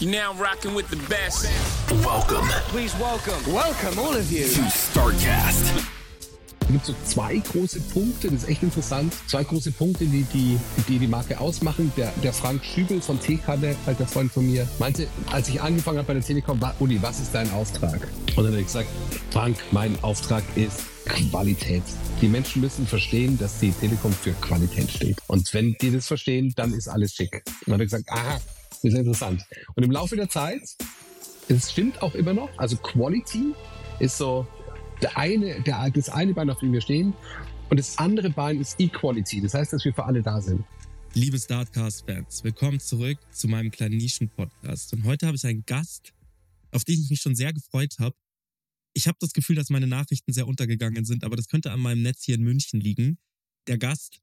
You're now rocking with the best. Welcome Please welcome, welcome all of you. to StarCast. Es gibt so zwei große Punkte, das ist echt interessant. Zwei große Punkte, die die, die, die Marke ausmachen. Der, der Frank Schübel von Teekanne, alter Freund von mir, meinte, als ich angefangen habe bei der Telekom, war, Uli, was ist dein Auftrag? Und dann habe ich gesagt, Frank, mein Auftrag ist Qualität. Die Menschen müssen verstehen, dass die Telekom für Qualität steht. Und wenn die das verstehen, dann ist alles schick. Und dann hat er gesagt, aha, das ist interessant. Und im Laufe der Zeit, es stimmt auch immer noch, also Quality ist so der eine, der, das eine Bein, auf dem wir stehen, und das andere Bein ist Equality. Das heißt, dass wir für alle da sind. Liebe Startcast-Fans, willkommen zurück zu meinem kleinen Nischen-Podcast. Und heute habe ich einen Gast, auf den ich mich schon sehr gefreut habe. Ich habe das Gefühl, dass meine Nachrichten sehr untergegangen sind, aber das könnte an meinem Netz hier in München liegen. Der Gast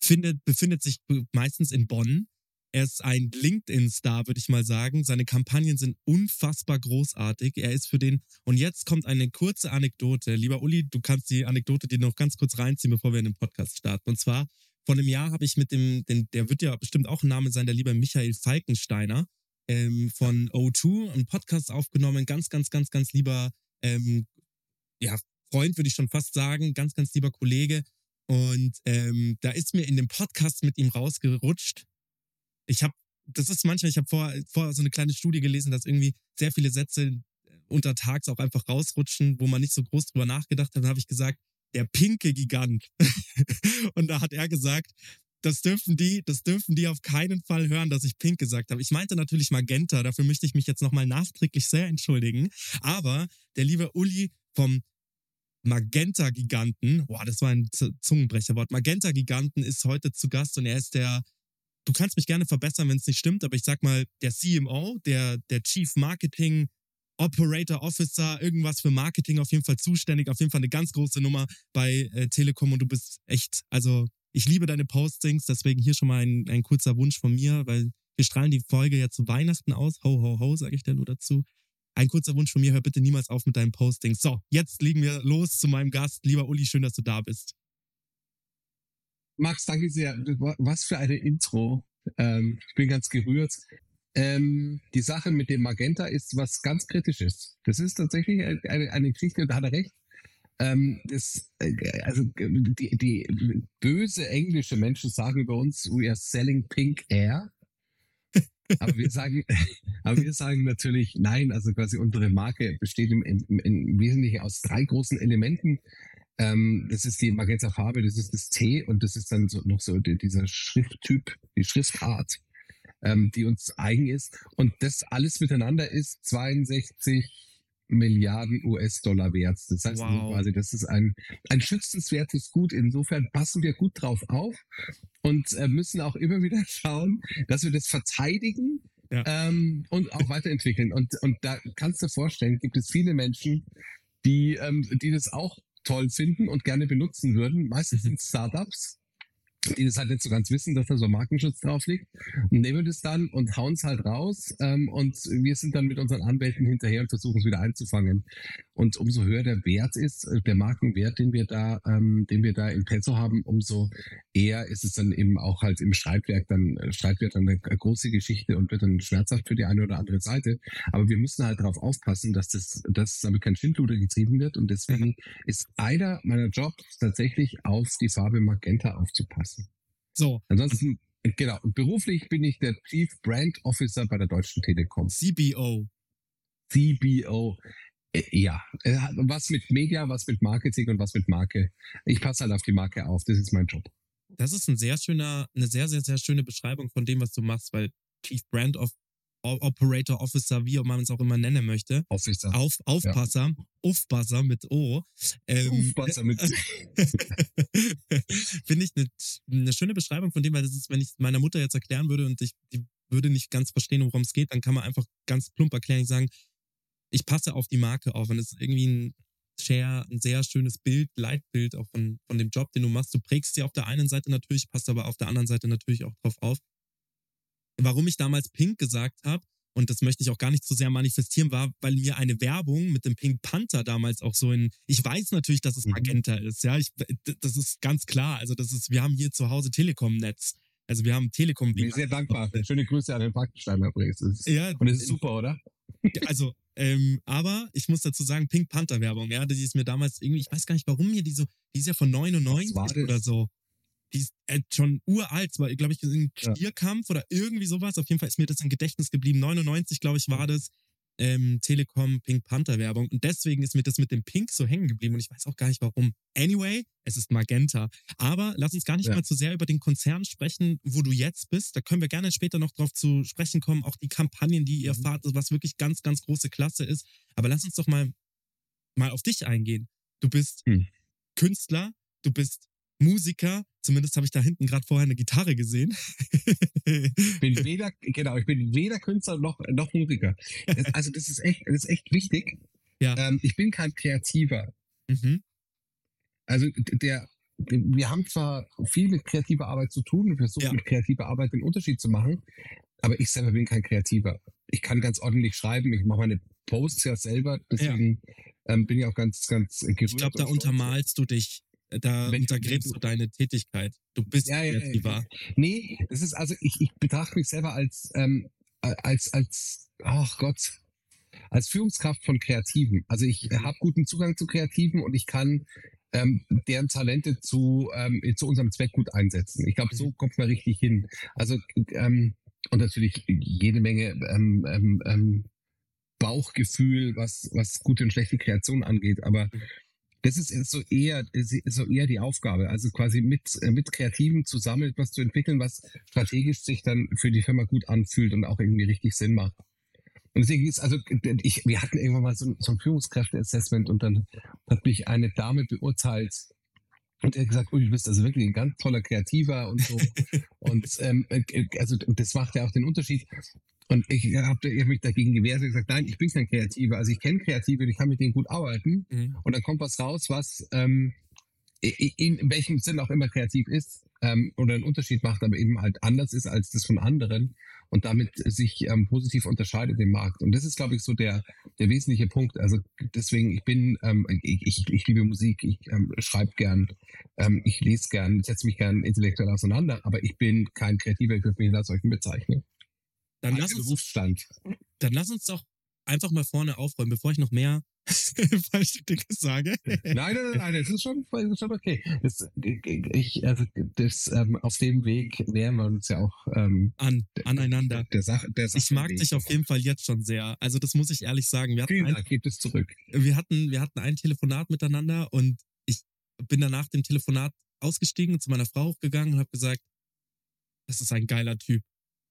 findet, befindet sich meistens in Bonn. Er ist ein LinkedIn-Star, würde ich mal sagen. Seine Kampagnen sind unfassbar großartig. Er ist für den, und jetzt kommt eine kurze Anekdote. Lieber Uli, du kannst die Anekdote dir noch ganz kurz reinziehen, bevor wir in den Podcast starten. Und zwar, vor einem Jahr habe ich mit dem, den, der wird ja bestimmt auch ein Name sein, der liebe Michael Falkensteiner ähm, von O2, einen Podcast aufgenommen. Ganz, ganz, ganz, ganz lieber, ähm, ja, Freund würde ich schon fast sagen, ganz, ganz lieber Kollege. Und ähm, da ist mir in dem Podcast mit ihm rausgerutscht. Ich habe, das ist manchmal, ich habe vor, vor so eine kleine Studie gelesen, dass irgendwie sehr viele Sätze untertags auch einfach rausrutschen, wo man nicht so groß drüber nachgedacht hat. Dann habe ich gesagt, der pinke Gigant. Und da hat er gesagt, das dürfen die, das dürfen die auf keinen Fall hören, dass ich pink gesagt habe. Ich meinte natürlich Magenta, dafür möchte ich mich jetzt nochmal nachträglich sehr entschuldigen. Aber der liebe Uli vom Magenta-Giganten, boah, das war ein Zungenbrecherwort. Magenta-Giganten ist heute zu Gast und er ist der, du kannst mich gerne verbessern, wenn es nicht stimmt, aber ich sag mal, der CMO, der, der Chief Marketing Operator Officer, irgendwas für Marketing auf jeden Fall zuständig, auf jeden Fall eine ganz große Nummer bei äh, Telekom und du bist echt, also ich liebe deine Postings, deswegen hier schon mal ein, ein kurzer Wunsch von mir, weil wir strahlen die Folge ja zu Weihnachten aus. Ho, ho, ho, sage ich dir nur dazu. Ein kurzer Wunsch von mir, hör bitte niemals auf mit deinen Postings. So, jetzt legen wir los zu meinem Gast. Lieber Uli, schön, dass du da bist. Max, danke sehr. Was für eine Intro. Ähm, ich bin ganz gerührt. Ähm, die Sache mit dem Magenta ist was ganz Kritisches. Das ist tatsächlich eine, eine Geschichte, da hat er recht. Ähm, das, äh, also die, die böse englische Menschen sagen über uns, we are selling pink air. Aber wir sagen, aber wir sagen natürlich nein. Also quasi unsere Marke besteht im, im, im Wesentlichen aus drei großen Elementen. Ähm, das ist die Magenta Farbe, das ist das T und das ist dann so, noch so die, dieser Schrifttyp, die Schriftart, ähm, die uns eigen ist. Und das alles miteinander ist 62 Milliarden US-Dollar wert. Das heißt also Wow. quasi, das ist ein, ein schützenswertes Gut. Insofern passen wir gut drauf auf und äh, müssen auch immer wieder schauen, dass wir das verteidigen Ja. ähm, und auch weiterentwickeln. Und, und da kannst du dir vorstellen, gibt es viele Menschen, die, ähm, die das auch toll finden und gerne benutzen würden. Meistens sind Startups, die das halt nicht so ganz wissen, dass da so Markenschutz drauf liegt und nehmen das dann und hauen es halt raus ähm, und wir sind dann mit unseren Anwälten hinterher und versuchen es wieder einzufangen. Und umso höher der Wert ist, äh, der Markenwert, den wir da, ähm, den wir da im Petzo haben, umso eher ist es dann eben auch halt im Streitwerk dann, äh, Streitwert dann eine große Geschichte und wird dann schmerzhaft für die eine oder andere Seite. Aber wir müssen halt darauf aufpassen, dass das, dass damit kein Schindluder getrieben wird und deswegen ist einer meiner Jobs tatsächlich auf die Farbe Magenta aufzupassen. So, Ansonsten, äh, genau, beruflich bin ich der Chief Brand Officer bei der Deutschen Telekom. CBO. CBO. Äh, Ja, äh, was mit Media, was mit Marketing und was mit Marke. Ich passe halt auf die Marke auf, das ist mein Job. Das ist ein sehr schöner, eine sehr, sehr, sehr schöne Beschreibung von dem, was du machst, weil Chief Brand of Operator, Officer, wie man es auch immer nennen möchte. Officer. Auf, Aufpasser, Aufpasser mit O. Ähm, Aufpasser mit Finde ich eine ne schöne Beschreibung von dem, weil das ist, wenn ich meiner Mutter jetzt erklären würde und ich die würde nicht ganz verstehen, worum es geht, dann kann man einfach ganz plump erklären, sagen, ich passe auf die Marke auf und es ist irgendwie ein Share, ein sehr schönes Bild, Leitbild auch von, von dem Job, den du machst. Du prägst sie auf der einen Seite natürlich, passt aber auf der anderen Seite natürlich auch drauf auf. Warum ich damals Pink gesagt habe, und das möchte ich auch gar nicht so sehr manifestieren, war, weil mir eine Werbung mit dem Pink Panther damals auch so in, ich weiß natürlich, dass es Mhm. Magenta ist, ja, ich, das ist ganz klar. Also das ist, wir haben hier zu Hause Telekom-Netz. Also wir haben Telekom. Bin sehr dankbar. Schöne Grüße an den Parkstein übrigens. Ja, Und es ist super, oder? also, ähm, aber ich muss dazu sagen, Pink Panther Werbung, ja, die ist mir damals irgendwie, ich weiß gar nicht, warum mir die so, die ist ja von 99 Was war das? oder so. Die ist äh, schon uralt, war, glaube ich, ein Ja. Stierkampf oder irgendwie sowas. Auf jeden Fall ist mir das im Gedächtnis geblieben. 99, glaube ich, war das. Ähm, Telekom Pink Panther Werbung. Und deswegen ist mir das mit dem Pink so hängen geblieben. Und ich weiß auch gar nicht warum. Anyway, es ist Magenta. Aber lass uns gar nicht Ja. mal zu sehr über den Konzern sprechen, wo du jetzt bist. Da können wir gerne später noch drauf zu sprechen kommen. Auch die Kampagnen, die ihr Mhm. fahrt, was wirklich ganz, ganz große Klasse ist. Aber lass uns doch mal, mal auf dich eingehen. Du bist Hm. Künstler, du bist Musiker. Zumindest habe ich da hinten gerade vorher eine Gitarre gesehen. Ich bin weder, genau, ich bin weder Künstler noch, noch Musiker. Das, also das ist echt, das ist echt wichtig. Ja. Ähm, ich bin kein Kreativer. mhm. Also der, wir haben zwar viel mit kreativer Arbeit zu tun und versuchen Ja. mit kreativer Arbeit den Unterschied zu machen, aber ich selber bin kein Kreativer. Ich kann ganz ordentlich schreiben, ich mache meine Posts ja selber, deswegen ähm, bin ich auch ganz, ganz gerührt. Ich glaube, da untermalst du dich. Da Wenn- untergräbst du deine Tätigkeit. Du bist Ja, ja, ja, kreativer. Nee, das ist also, ich, ich betrachte mich selber als, ähm, als, als, ach Gott, als Führungskraft von Kreativen. Also ich Mhm. habe guten Zugang zu Kreativen und ich kann ähm, deren Talente zu, ähm, zu unserem Zweck gut einsetzen. Ich glaube, Mhm. so kommt man richtig hin. Also ähm, und natürlich jede Menge ähm, ähm, ähm, Bauchgefühl, was, was gute und schlechte Kreation angeht, aber Mhm. Das ist so eher, so eher die Aufgabe. Also quasi mit, äh, mit Kreativen zusammen etwas zu entwickeln, was strategisch sich dann für die Firma gut anfühlt und auch irgendwie richtig Sinn macht. Und deswegen ist also, ich, wir hatten irgendwann mal so, ein- so ein Führungskräfte-Assessment und dann hat mich eine Dame beurteilt und er hat gesagt, ui, du bist also wirklich ein ganz toller Kreativer und so. und ähm, äh, also das macht ja auch den Unterschied. Und ich habe hab mich dagegen gewehrt und gesagt, nein, ich bin kein Kreativer. Also ich kenne Kreative und ich kann mit denen gut arbeiten. Mhm. Und dann kommt was raus, was ähm, in welchem Sinn auch immer kreativ ist ähm, oder einen Unterschied macht, aber eben halt anders ist als das von anderen und damit sich ähm, positiv unterscheidet im Markt. Und das ist, glaube ich, so der, der wesentliche Punkt. Also deswegen, ich bin, ähm, ich, ich, ich liebe Musik, ich ähm, schreibe gern, ähm, ich lese gern, setze mich gern intellektuell auseinander, aber ich bin kein Kreativer, ich würde mich als solchen bezeichnen. Dann, lass uns, Berufsstand. dann lass uns doch einfach mal vorne aufräumen, bevor ich noch mehr falsche Dinge sage. Nein, nein, nein, nein, das ist schon, das ist schon okay. Das, ich, also das, ähm, auf dem Weg nähern wir uns ja auch ähm, An, aneinander. der Sache. Der Sache Ich mag dich auf jeden Fall jetzt schon sehr. Also das muss ich ehrlich sagen. Wir hatten, Vielen Dank, gebt es zurück. wir hatten, wir hatten ein Telefonat miteinander und ich bin danach dem Telefonat ausgestiegen, zu meiner Frau hochgegangen und habe gesagt, das ist ein geiler Typ.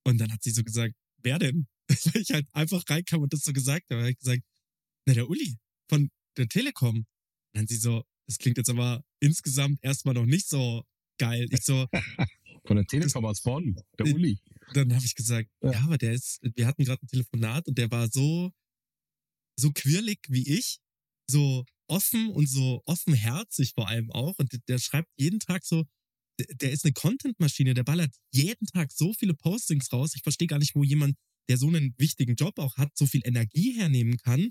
Und dann hat sie so gesagt, wer denn? Weil ich halt einfach reinkam und das so gesagt habe. habe ich gesagt, na der Uli von der Telekom. Und dann sie so, das klingt jetzt aber insgesamt erstmal noch nicht so geil. Ich so, Von der Telekom aus Bonn, der Äh, Uli. dann habe ich gesagt, Ja. ja. aber der ist, wir hatten gerade ein Telefonat und der war so, so quirlig wie ich, so offen und so offenherzig vor allem auch. Und der, der schreibt jeden Tag so, der, ist eine Content-Maschine, der ballert jeden Tag so viele Postings raus. Ich verstehe gar nicht, wo jemand, der so einen wichtigen Job auch hat, so viel Energie hernehmen kann.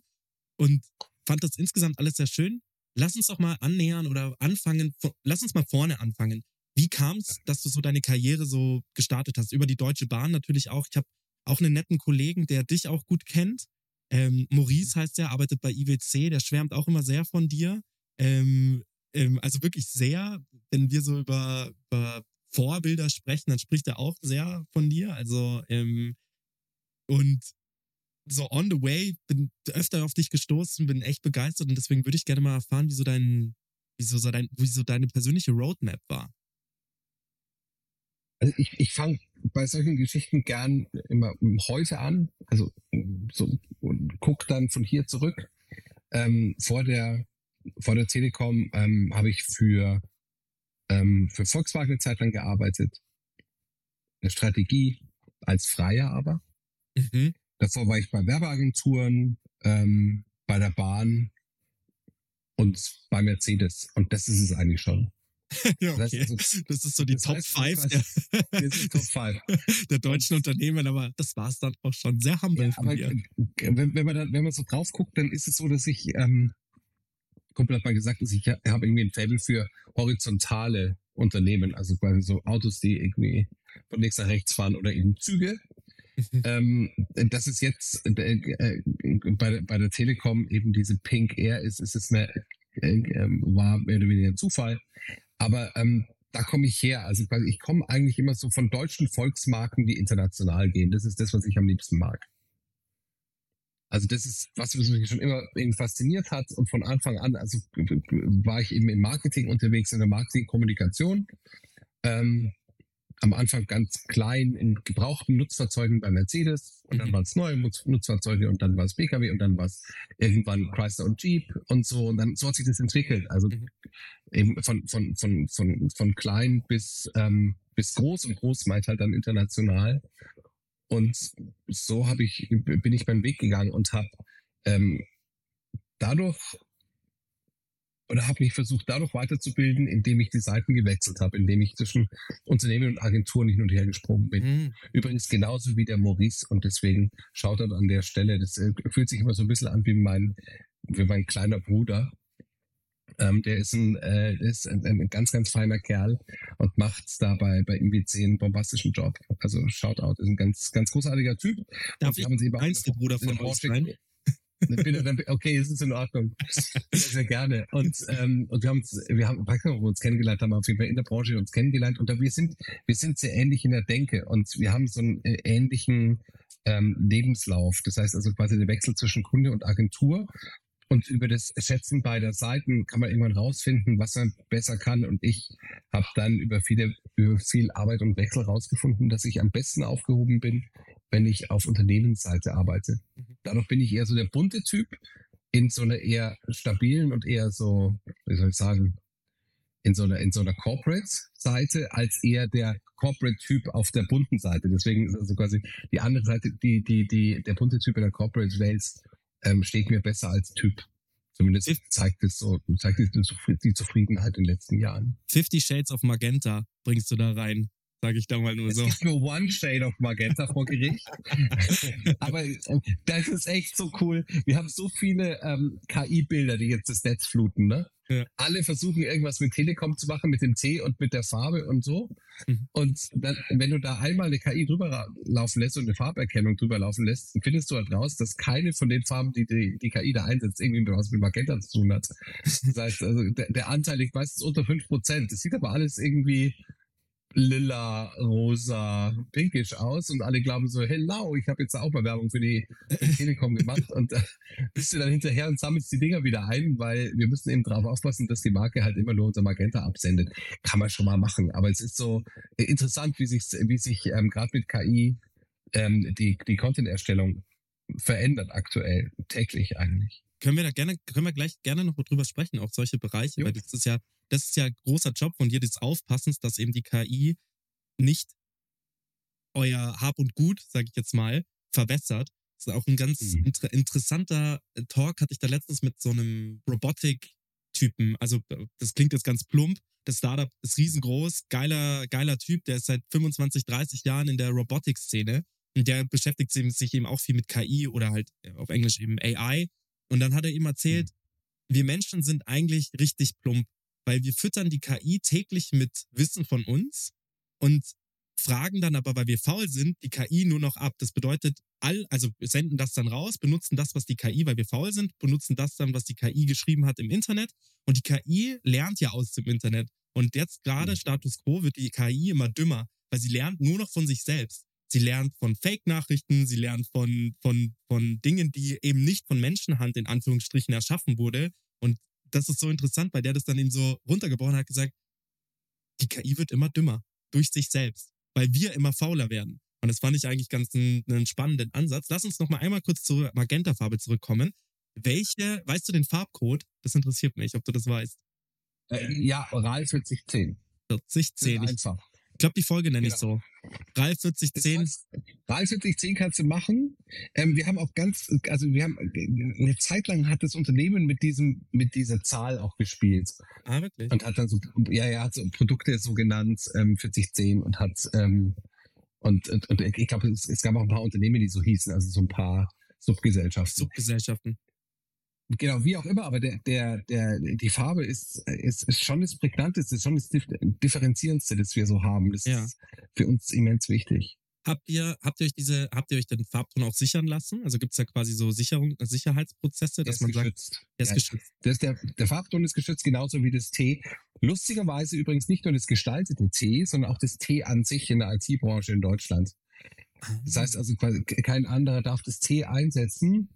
Und fand das insgesamt alles sehr schön. Lass uns doch mal annähern oder anfangen, lass uns mal vorne anfangen. Wie kam es, dass du so deine Karriere so gestartet hast? Über die Deutsche Bahn natürlich auch. Ich habe auch einen netten Kollegen, der dich auch gut kennt. Ähm, Maurice heißt der, arbeitet bei IWC, der schwärmt auch immer sehr von dir. Ähm, ähm, also wirklich sehr, wenn wir so über, über Vorbilder sprechen, dann spricht er auch sehr von dir. Also, ähm, und so on the way, bin öfter auf dich gestoßen, bin echt begeistert und deswegen würde ich gerne mal erfahren, wie so dein, wie so, dein, wie deine persönliche Roadmap war. Also ich, ich fange bei solchen Geschichten gern immer heute an. also so und guck dann von hier zurück. Ähm, vor der vor der Telekom ähm, habe ich für ähm, für Volkswagen eine Zeit lang gearbeitet. Eine Strategie als Freier aber. Mhm. Davor war ich bei Werbeagenturen, ähm, bei der Bahn und bei Mercedes. Und das ist es eigentlich schon. ja, Das okay. heißt also- Das ist so die Top heißt, 5 das der, Das ist Top 5. der deutschen Unternehmen, aber das war es dann auch schon. Sehr humble Ja, von aber dir. wenn, wenn man da, wenn man so drauf guckt, dann ist es so, dass ich, ähm, Kumpel hat mal gesagt, dass ich ha- habe irgendwie ein Faible für horizontale Unternehmen, also quasi so Autos, die irgendwie von links nach rechts fahren oder eben Züge. Ähm, dass es jetzt äh, äh, bei, der- bei der Telekom eben diese Pink Air ist, ist es eine, äh, ähm, war mehr oder weniger ein Zufall. Aber ähm, da komme ich her. Also quasi, ich komme eigentlich immer so von deutschen Volksmarken, die international gehen. Das ist das, was ich am liebsten mag. Also das ist was, was mich schon immer irgendwie fasziniert hat und von Anfang an, also war ich eben im Marketing unterwegs, in der Marketingkommunikation. Ähm, am Anfang ganz klein in gebrauchten Nutzfahrzeugen bei Mercedes und dann Mhm. waren es neue Nutz- Nutzfahrzeuge und dann war es PKW und dann war es irgendwann Chrysler und Jeep und so und dann so hat sich das entwickelt. Also Mhm. eben von, von, von, von, von klein bis, ähm, bis groß und groß meint halt dann international. Und so habe ich, bin ich meinen Weg gegangen und habe ähm, dadurch oder habe mich versucht, dadurch weiterzubilden, indem ich die Seiten gewechselt habe, indem ich zwischen Unternehmen und Agenturen hin und her gesprungen bin. Mhm. Übrigens genauso wie der Maurice und deswegen schaut er an der Stelle. Das äh, fühlt sich immer so ein bisschen an wie mein, wie mein kleiner Bruder. Ähm, der ist ein, äh, ist ein, ein ganz, ganz feiner Kerl und macht da bei, bei IWC einen bombastischen Job. Also Shoutout, ist ein ganz, ganz großartiger Typ. Darf Und ich haben in der- Bruder von euch sein? Okay, es ist in Ordnung. Sehr, sehr gerne. Und, ähm, und wir haben uns, wir haben, wir uns kennengelernt haben, auf jeden Fall in der Branche uns kennengelernt. Und da wir sind, wir sind sehr ähnlich in der Denke und wir haben so einen äh, ähnlichen ähm, Lebenslauf. Das heißt also quasi der Wechsel zwischen Kunde und Agentur. Und über das Schätzen beider Seiten kann man irgendwann rausfinden, was man besser kann. Und ich habe dann über viele, über viel Arbeit und Wechsel rausgefunden, dass ich am besten aufgehoben bin, wenn ich auf Unternehmensseite arbeite. Dadurch bin ich eher so der bunte Typ in so einer eher stabilen und eher so, wie soll ich sagen, in so einer, in so einer Corporate-Seite als eher der Corporate-Typ auf der bunten Seite. Deswegen ist also quasi die andere Seite, die, die, die, der bunte Typ in der Corporate-Welt ähm, steht mir besser als Typ. Zumindest zeigt es so, zeigt es die Zufri- die Zufriedenheit in den letzten Jahren. Fifty Shades of Magenta bringst du da rein, sage ich da mal nur Es so. gibt nur One Shade of Magenta vor Gericht. Aber äh, das ist echt so cool. Wir haben so viele ähm, KI-Bilder, die jetzt das Netz fluten. Ne? Ja. Alle versuchen irgendwas mit Telekom zu machen, mit dem T und mit der Farbe und so. Mhm. Und dann, wenn du da einmal eine KI drüber laufen lässt und eine Farberkennung drüber laufen lässt, dann findest du halt raus, dass keine von den Farben, die die, die KI da einsetzt, irgendwie was mit Magenta zu tun hat. Das heißt, also der, der Anteil liegt meistens unter 5%. Das sieht aber alles irgendwie lila, rosa, pinkisch aus und alle glauben so, hello, ich habe jetzt auch mal Werbung für die, Telekom gemacht und äh, bist du dann hinterher und sammelst die Dinger wieder ein, weil wir müssen eben darauf aufpassen, dass die Marke halt immer nur unser Magenta absendet. Kann man schon mal machen, aber es ist so äh, interessant, wie sich, wie sich ähm, gerade mit KI ähm, die, die Content-Erstellung verändert aktuell, täglich eigentlich. Können wir da gerne, können wir gleich gerne noch drüber sprechen, auch solche Bereiche, Jo. weil das ist ja, das ist ja ein großer Job von dir des Aufpassens, dass eben die KI nicht euer Hab und Gut, sage ich jetzt mal, verwässert. Das ist auch ein ganz Mhm. inter interessanter äh, Talk, hatte ich da letztens mit so einem Robotik-Typen. Also, äh, das klingt jetzt ganz plump. Das Startup ist riesengroß, geiler, geiler Typ, der ist seit 25, 30 Jahren in der Robotik-Szene. Und der beschäftigt sich eben auch viel mit KI oder halt äh, auf Englisch eben AI. Und dann hat er ihm erzählt, wir Menschen sind eigentlich richtig plump, weil wir füttern die KI täglich mit Wissen von uns und fragen dann aber, weil wir faul sind, die KI nur noch ab. Das bedeutet, all, also wir senden das dann raus, benutzen das, was die KI, weil wir faul sind, benutzen das dann, was die KI geschrieben hat im Internet. Und die KI lernt ja aus dem Internet. Und jetzt gerade Status quo wird die KI immer dümmer, weil sie lernt nur noch von sich selbst. Sie lernt von Fake-Nachrichten, sie lernt von, von, von Dingen, die eben nicht von Menschenhand in Anführungsstrichen erschaffen wurde. Und das ist so interessant, weil der das dann eben so runtergebrochen hat, gesagt, die KI wird immer dümmer durch sich selbst, weil wir immer fauler werden. Und das fand ich eigentlich ganz einen, einen spannenden Ansatz. Lass uns noch mal einmal kurz zur Magenta-Farbe zurückkommen. Welche, weißt du den Farbcode? Das interessiert mich, ob du das weißt. Äh, ja, RAL 4010. 4010. Ich glaube, die Folge nenne ich Genau. so. RAL 4010. RAL 4010 kannst du machen. Ähm, wir haben auch ganz, also wir haben eine Zeit lang hat das Unternehmen mit diesem, mit dieser Zahl auch gespielt Ah, wirklich? und hat dann so, ja, ja, hat so Produkte so genannt, ähm, 4010 und hat, ähm, und, und, und ich glaube, es, es gab auch ein paar Unternehmen, die so hießen, also so ein paar Subgesellschaften. Subgesellschaften. Genau, wie auch immer, aber der, der, der, die Farbe ist, ist, ist schon das Prägnanteste, ist schon das Dif- Differenzierendste, das wir so haben. Das Ja. ist für uns immens wichtig. Habt ihr, habt ihr euch diese, habt ihr euch den Farbton auch sichern lassen? Also gibt es da quasi so Sicherung, Sicherheitsprozesse, dass man sagt, geschützt. der ist Ja, geschützt. Das ist der, der Farbton ist geschützt, genauso wie das T. Lustigerweise übrigens nicht nur das gestaltete T, sondern auch das T an sich in der IT-Branche in Deutschland. Das heißt also, quasi kein anderer darf das T einsetzen.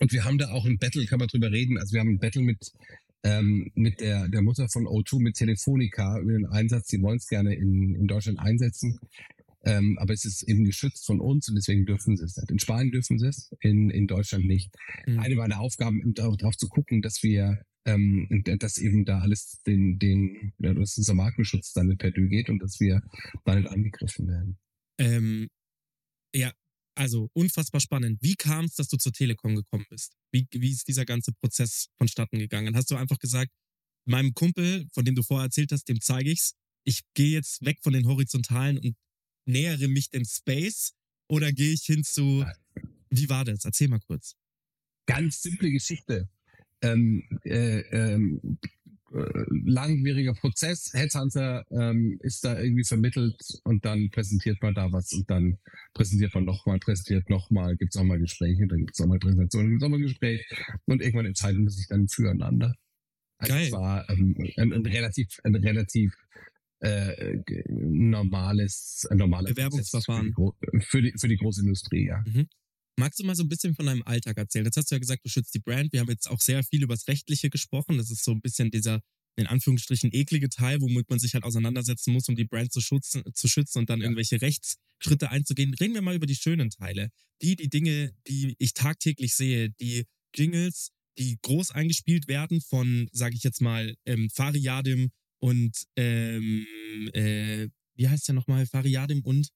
Und wir haben da auch ein Battle, kann man drüber reden. Also wir haben ein Battle mit, ähm, mit der, der Mutter von O2, mit Telefonica über den Einsatz. Die wollen es gerne in, in Deutschland einsetzen. Ähm, aber es ist eben geschützt von uns und deswegen dürfen sie es nicht. In Spanien dürfen sie es, in, in Deutschland nicht. Mhm. Eine meiner Aufgaben, eben darauf, zu gucken, dass wir, ähm, dass eben da alles den, den, ja, dass unser Markenschutz dann nicht perdu geht und dass wir da nicht angegriffen werden. Ähm, ja, also unfassbar spannend. Wie kam es, dass du zur Telekom gekommen bist? Wie, wie ist dieser ganze Prozess vonstatten gegangen? Hast du einfach gesagt, meinem Kumpel, von dem du vorher erzählt hast, dem zeige ich's. Ich gehe jetzt weg von den Horizontalen und nähere mich dem Space oder gehe ich hin zu. Wie war das? Erzähl mal kurz. Ganz simple Geschichte. Ähm, äh, ähm, äh, langwieriger Prozess. Headhunter ähm, ist da irgendwie vermittelt und dann präsentiert man da was und dann präsentiert man nochmal, präsentiert nochmal, gibt's auch mal Gespräche, dann gibt's auch mal Präsentationen, gibt's auch mal Gespräch und irgendwann entscheiden man sich dann füreinander. Also Geil. Es war ähm, ein, ein relativ, ein relativ äh, normales, ein normaler Bewerbungsverfahren. Für die, für die, für die Großindustrie, ja. Magst du mal so ein bisschen von deinem Alltag erzählen? Jetzt hast du ja gesagt, du schützt die Brand. Wir haben jetzt auch sehr viel über das Rechtliche gesprochen. Das ist so ein bisschen dieser, in Anführungsstrichen, eklige Teil, womit man sich halt auseinandersetzen muss, um die Brand zu schützen, zu schützen und dann Ja. irgendwelche Rechtsschritte einzugehen. Reden wir mal über die schönen Teile. Die, die Dinge, die ich tagtäglich sehe, die Jingles, die groß eingespielt werden von, sage ich jetzt mal, ähm, Fariadim und, ähm, äh, wie heißt der nochmal? Fariadim und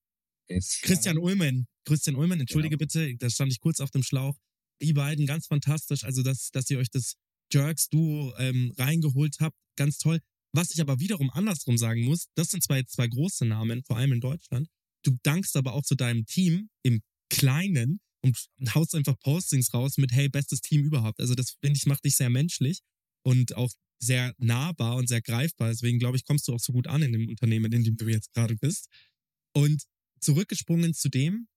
Ist, Christian Ullmann. Christian Ullmann, entschuldige Genau. bitte, da stand ich kurz auf dem Schlauch. Die beiden, ganz fantastisch. Also, dass, dass ihr euch das Jerks-Duo ähm, reingeholt habt, ganz toll. Was ich aber wiederum andersrum sagen muss, das sind zwei, zwei große Namen, vor allem in Deutschland. Du dankst aber auch zu deinem Team im Kleinen und haust einfach Postings raus mit, hey, bestes Team überhaupt. Also, das finde ich, macht dich sehr menschlich und auch sehr nahbar und sehr greifbar. Deswegen glaube ich, kommst du auch so gut an in dem Unternehmen, in dem du jetzt gerade bist. Und zurückgesprungen zu dem,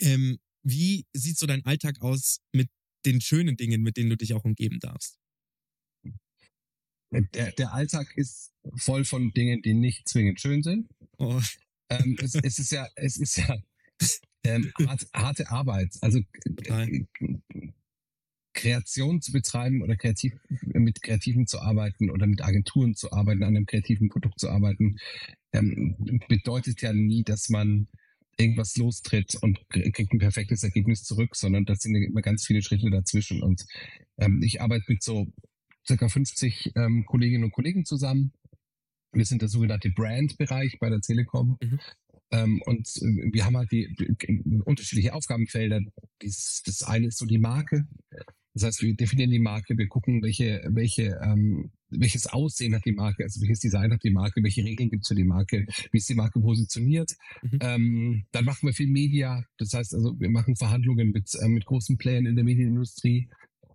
ähm, wie sieht so dein Alltag aus mit den schönen Dingen, mit denen du dich auch umgeben darfst? Der, der Alltag ist voll von Dingen, die nicht zwingend schön sind. Oh, Ähm, es, es ist ja, es ist ja ähm, hart, harte Arbeit. Also Total. Kreation zu betreiben oder kreativ mit Kreativen zu arbeiten oder mit Agenturen zu arbeiten, an einem kreativen Produkt zu arbeiten, ähm, bedeutet ja nie, dass man irgendwas lostritt und krie- kriegt ein perfektes Ergebnis zurück, sondern das sind immer ganz viele Schritte dazwischen. Und ähm, ich arbeite mit so circa 50 ähm, Kolleginnen und Kollegen zusammen. Wir sind der sogenannte Brand-Bereich bei der Telekom. Mhm. Ähm, und äh, wir haben halt die, die unterschiedliche Aufgabenfelder. Dies, das eine ist so die Marke. Das heißt, wir definieren die Marke, wir gucken, welche, welche, ähm, welches Aussehen hat die Marke, also welches Design hat die Marke, welche Regeln gibt es für die Marke, wie ist die Marke positioniert. Mhm. Ähm, dann machen wir viel Media, das heißt also, wir machen Verhandlungen mit, äh, mit großen Playern in der Medienindustrie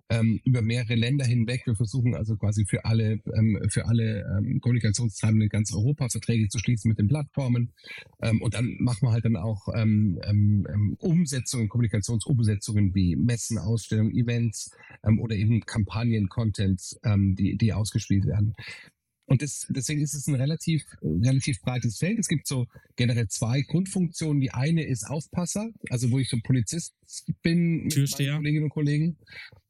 ähm, über mehrere Länder hinweg. Wir versuchen also quasi für alle, ähm, für alle ähm, Kommunikationstreibenden in ganz Europa Verträge zu schließen mit den Plattformen. Ähm, und dann machen wir halt dann auch ähm, ähm, ähm, Umsetzungen, Kommunikationsumsetzungen wie Messen, Ausstellungen, Events ähm, oder eben Kampagnen, Content, ähm, die, die ausgespielt werden. Und das, deswegen ist es ein relativ, relativ breites Feld. Es gibt so generell zwei Grundfunktionen. Die eine ist Aufpasser, also wo ich so Polizist bin mit Türsteher. meinen Kolleginnen und Kollegen.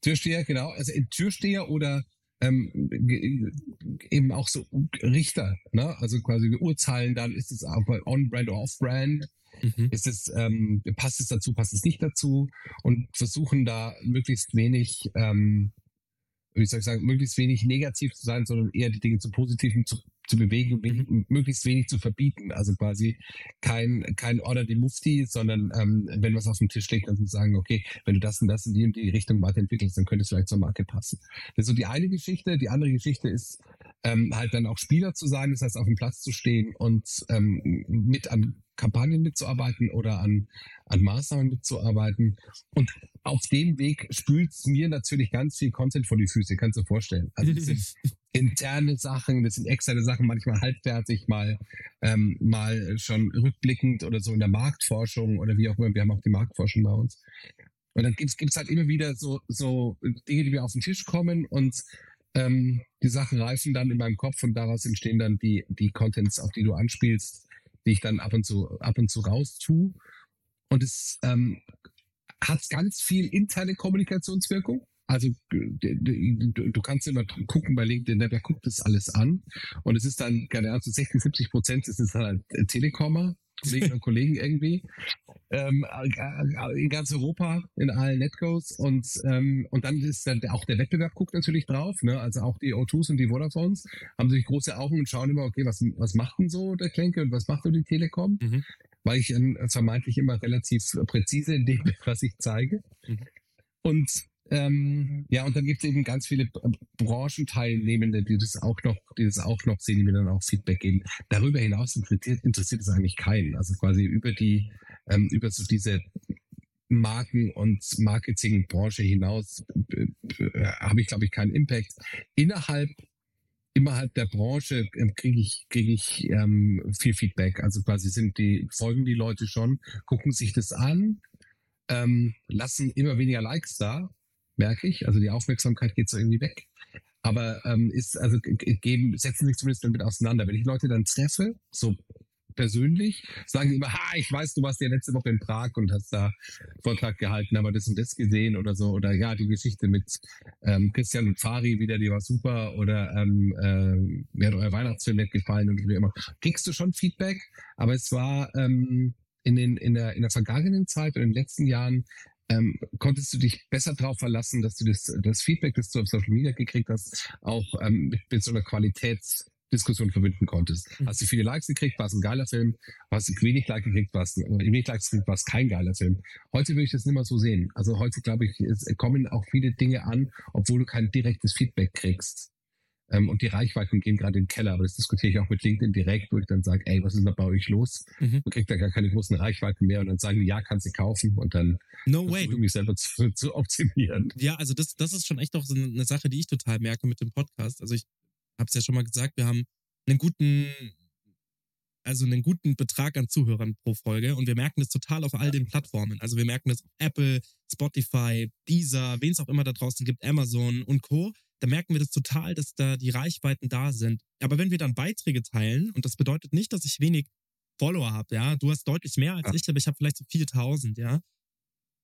Türsteher, genau. Also Türsteher oder ähm, eben auch so Richter, ne? Also quasi wir urteilen dann, ist es on-brand oder off-brand. Mhm. Ist es, ähm, passt es dazu, passt es nicht dazu? Und versuchen da möglichst wenig, ähm, wie soll ich sagen, möglichst wenig negativ zu sein, sondern eher die Dinge zum Positiven zu, zu bewegen und wenig, möglichst wenig zu verbieten. Also quasi kein, kein Order die Mufti, sondern ähm, wenn was auf dem Tisch liegt, dann zu sagen, okay, wenn du das und das in die und die Richtung weiterentwickelst, dann könnte es vielleicht zur Marke passen. Das ist so die eine Geschichte. Die andere Geschichte ist, ähm, halt dann auch Spieler zu sein, das heißt auf dem Platz zu stehen und ähm, mit an Kampagnen mitzuarbeiten oder an, an Maßnahmen mitzuarbeiten. Und auf dem Weg spült mir natürlich ganz viel Content vor die Füße, kannst du dir vorstellen. Also das sind interne Sachen, das sind externe Sachen, manchmal halbfertig, mal, ähm, mal schon rückblickend oder so in der Marktforschung oder wie auch immer. Wir haben auch die Marktforschung bei uns. Und dann gibt's gibt's halt immer wieder so, so Dinge, die mir auf den Tisch kommen und ähm, die Sachen reifen dann in meinem Kopf und daraus entstehen dann die, die Contents, auf die du anspielst, die ich dann ab und zu, ab und zu raus tue. Und es ähm, hat ganz viel interne Kommunikationswirkung. Also du, kannst immer gucken bei LinkedIn, wer guckt das alles an. Und es ist dann, keine Ahnung, 60, 70 Prozent ist es halt Telekommer, Kolleginnen und Kollegen irgendwie. Ähm, in ganz Europa, in allen Netcos und ähm, und dann ist dann auch der Wettbewerb guckt natürlich drauf, ne? Also auch die O2s und die Vodafones haben sich große Augen und schauen immer, okay, was was macht denn so der Klenke und was macht denn die Telekom? Mhm. Weil ich ähm, vermeintlich immer relativ präzise in dem, was ich zeige. Mhm. Und ähm, ja, und dann gibt es eben ganz viele Branchenteilnehmende, die das auch noch, die das auch noch sehen, die mir dann auch Feedback geben. Darüber hinaus interessiert, interessiert es eigentlich keinen. Also quasi über die, ähm, über so diese Marken- und Marketingbranche hinaus äh, äh, habe ich, glaube ich, keinen Impact. Innerhalb innerhalb der Branche ähm, kriege ich kriege ich ähm, viel Feedback. Also quasi sind die folgen die Leute schon, gucken sich das an, ähm, lassen immer weniger Likes da, merke ich. Also die Aufmerksamkeit geht so irgendwie weg. Aber ähm, ist also geben setzen sich zumindest damit auseinander. Wenn ich Leute dann treffe, so persönlich, sagen die immer, ha, ich weiß, du warst ja letzte Woche in Prag und hast da Vortrag gehalten, aber das und das gesehen oder so. Oder ja, die Geschichte mit ähm, Christian und Fari wieder, die war super. Oder ähm, äh, mir hat euer Weihnachtsfilm nicht gefallen und wie immer. Kriegst du schon Feedback, aber es war ähm, in, den, in, der, in der vergangenen Zeit und in den letzten Jahren ähm, konntest du dich besser darauf verlassen, dass du das, das Feedback, das du auf Social Media gekriegt hast, auch ähm, mit, mit so einer Qualitätsdiskussion verbinden konntest. Mhm. Hast du viele Likes gekriegt, war es ein geiler Film. Hast du wenig Likes gekriegt, war es wenig Likes gekriegt, war es kein geiler Film. Heute würde ich das nicht mehr so sehen. Also heute glaube ich, es kommen auch viele Dinge an, obwohl du kein direktes Feedback kriegst. Ähm, und die Reichweiten gehen gerade in den Keller, aber das diskutiere ich auch mit LinkedIn direkt, wo ich dann sage, ey, was ist denn bei euch los? Mhm. Man kriegt da gar keine großen Reichweiten mehr und dann sagen die, ja, kannst du kaufen und dann No way. mich selber zu, zu optimieren. Ja, also das, das ist schon echt auch so eine Sache, die ich total merke mit dem Podcast. Also ich habe es ja schon mal gesagt, wir haben einen guten, also einen guten Betrag an Zuhörern pro Folge und wir merken das total auf all den Plattformen. Also wir merken das auf Apple, Spotify, Deezer, wen es auch immer da draußen gibt, Amazon und Co. Da merken wir das total, dass da die Reichweiten da sind. Aber wenn wir dann Beiträge teilen, und das bedeutet nicht, dass ich wenig Follower habe, ja, du hast deutlich mehr als Ja. ich, aber ich habe vielleicht so 4000, ja.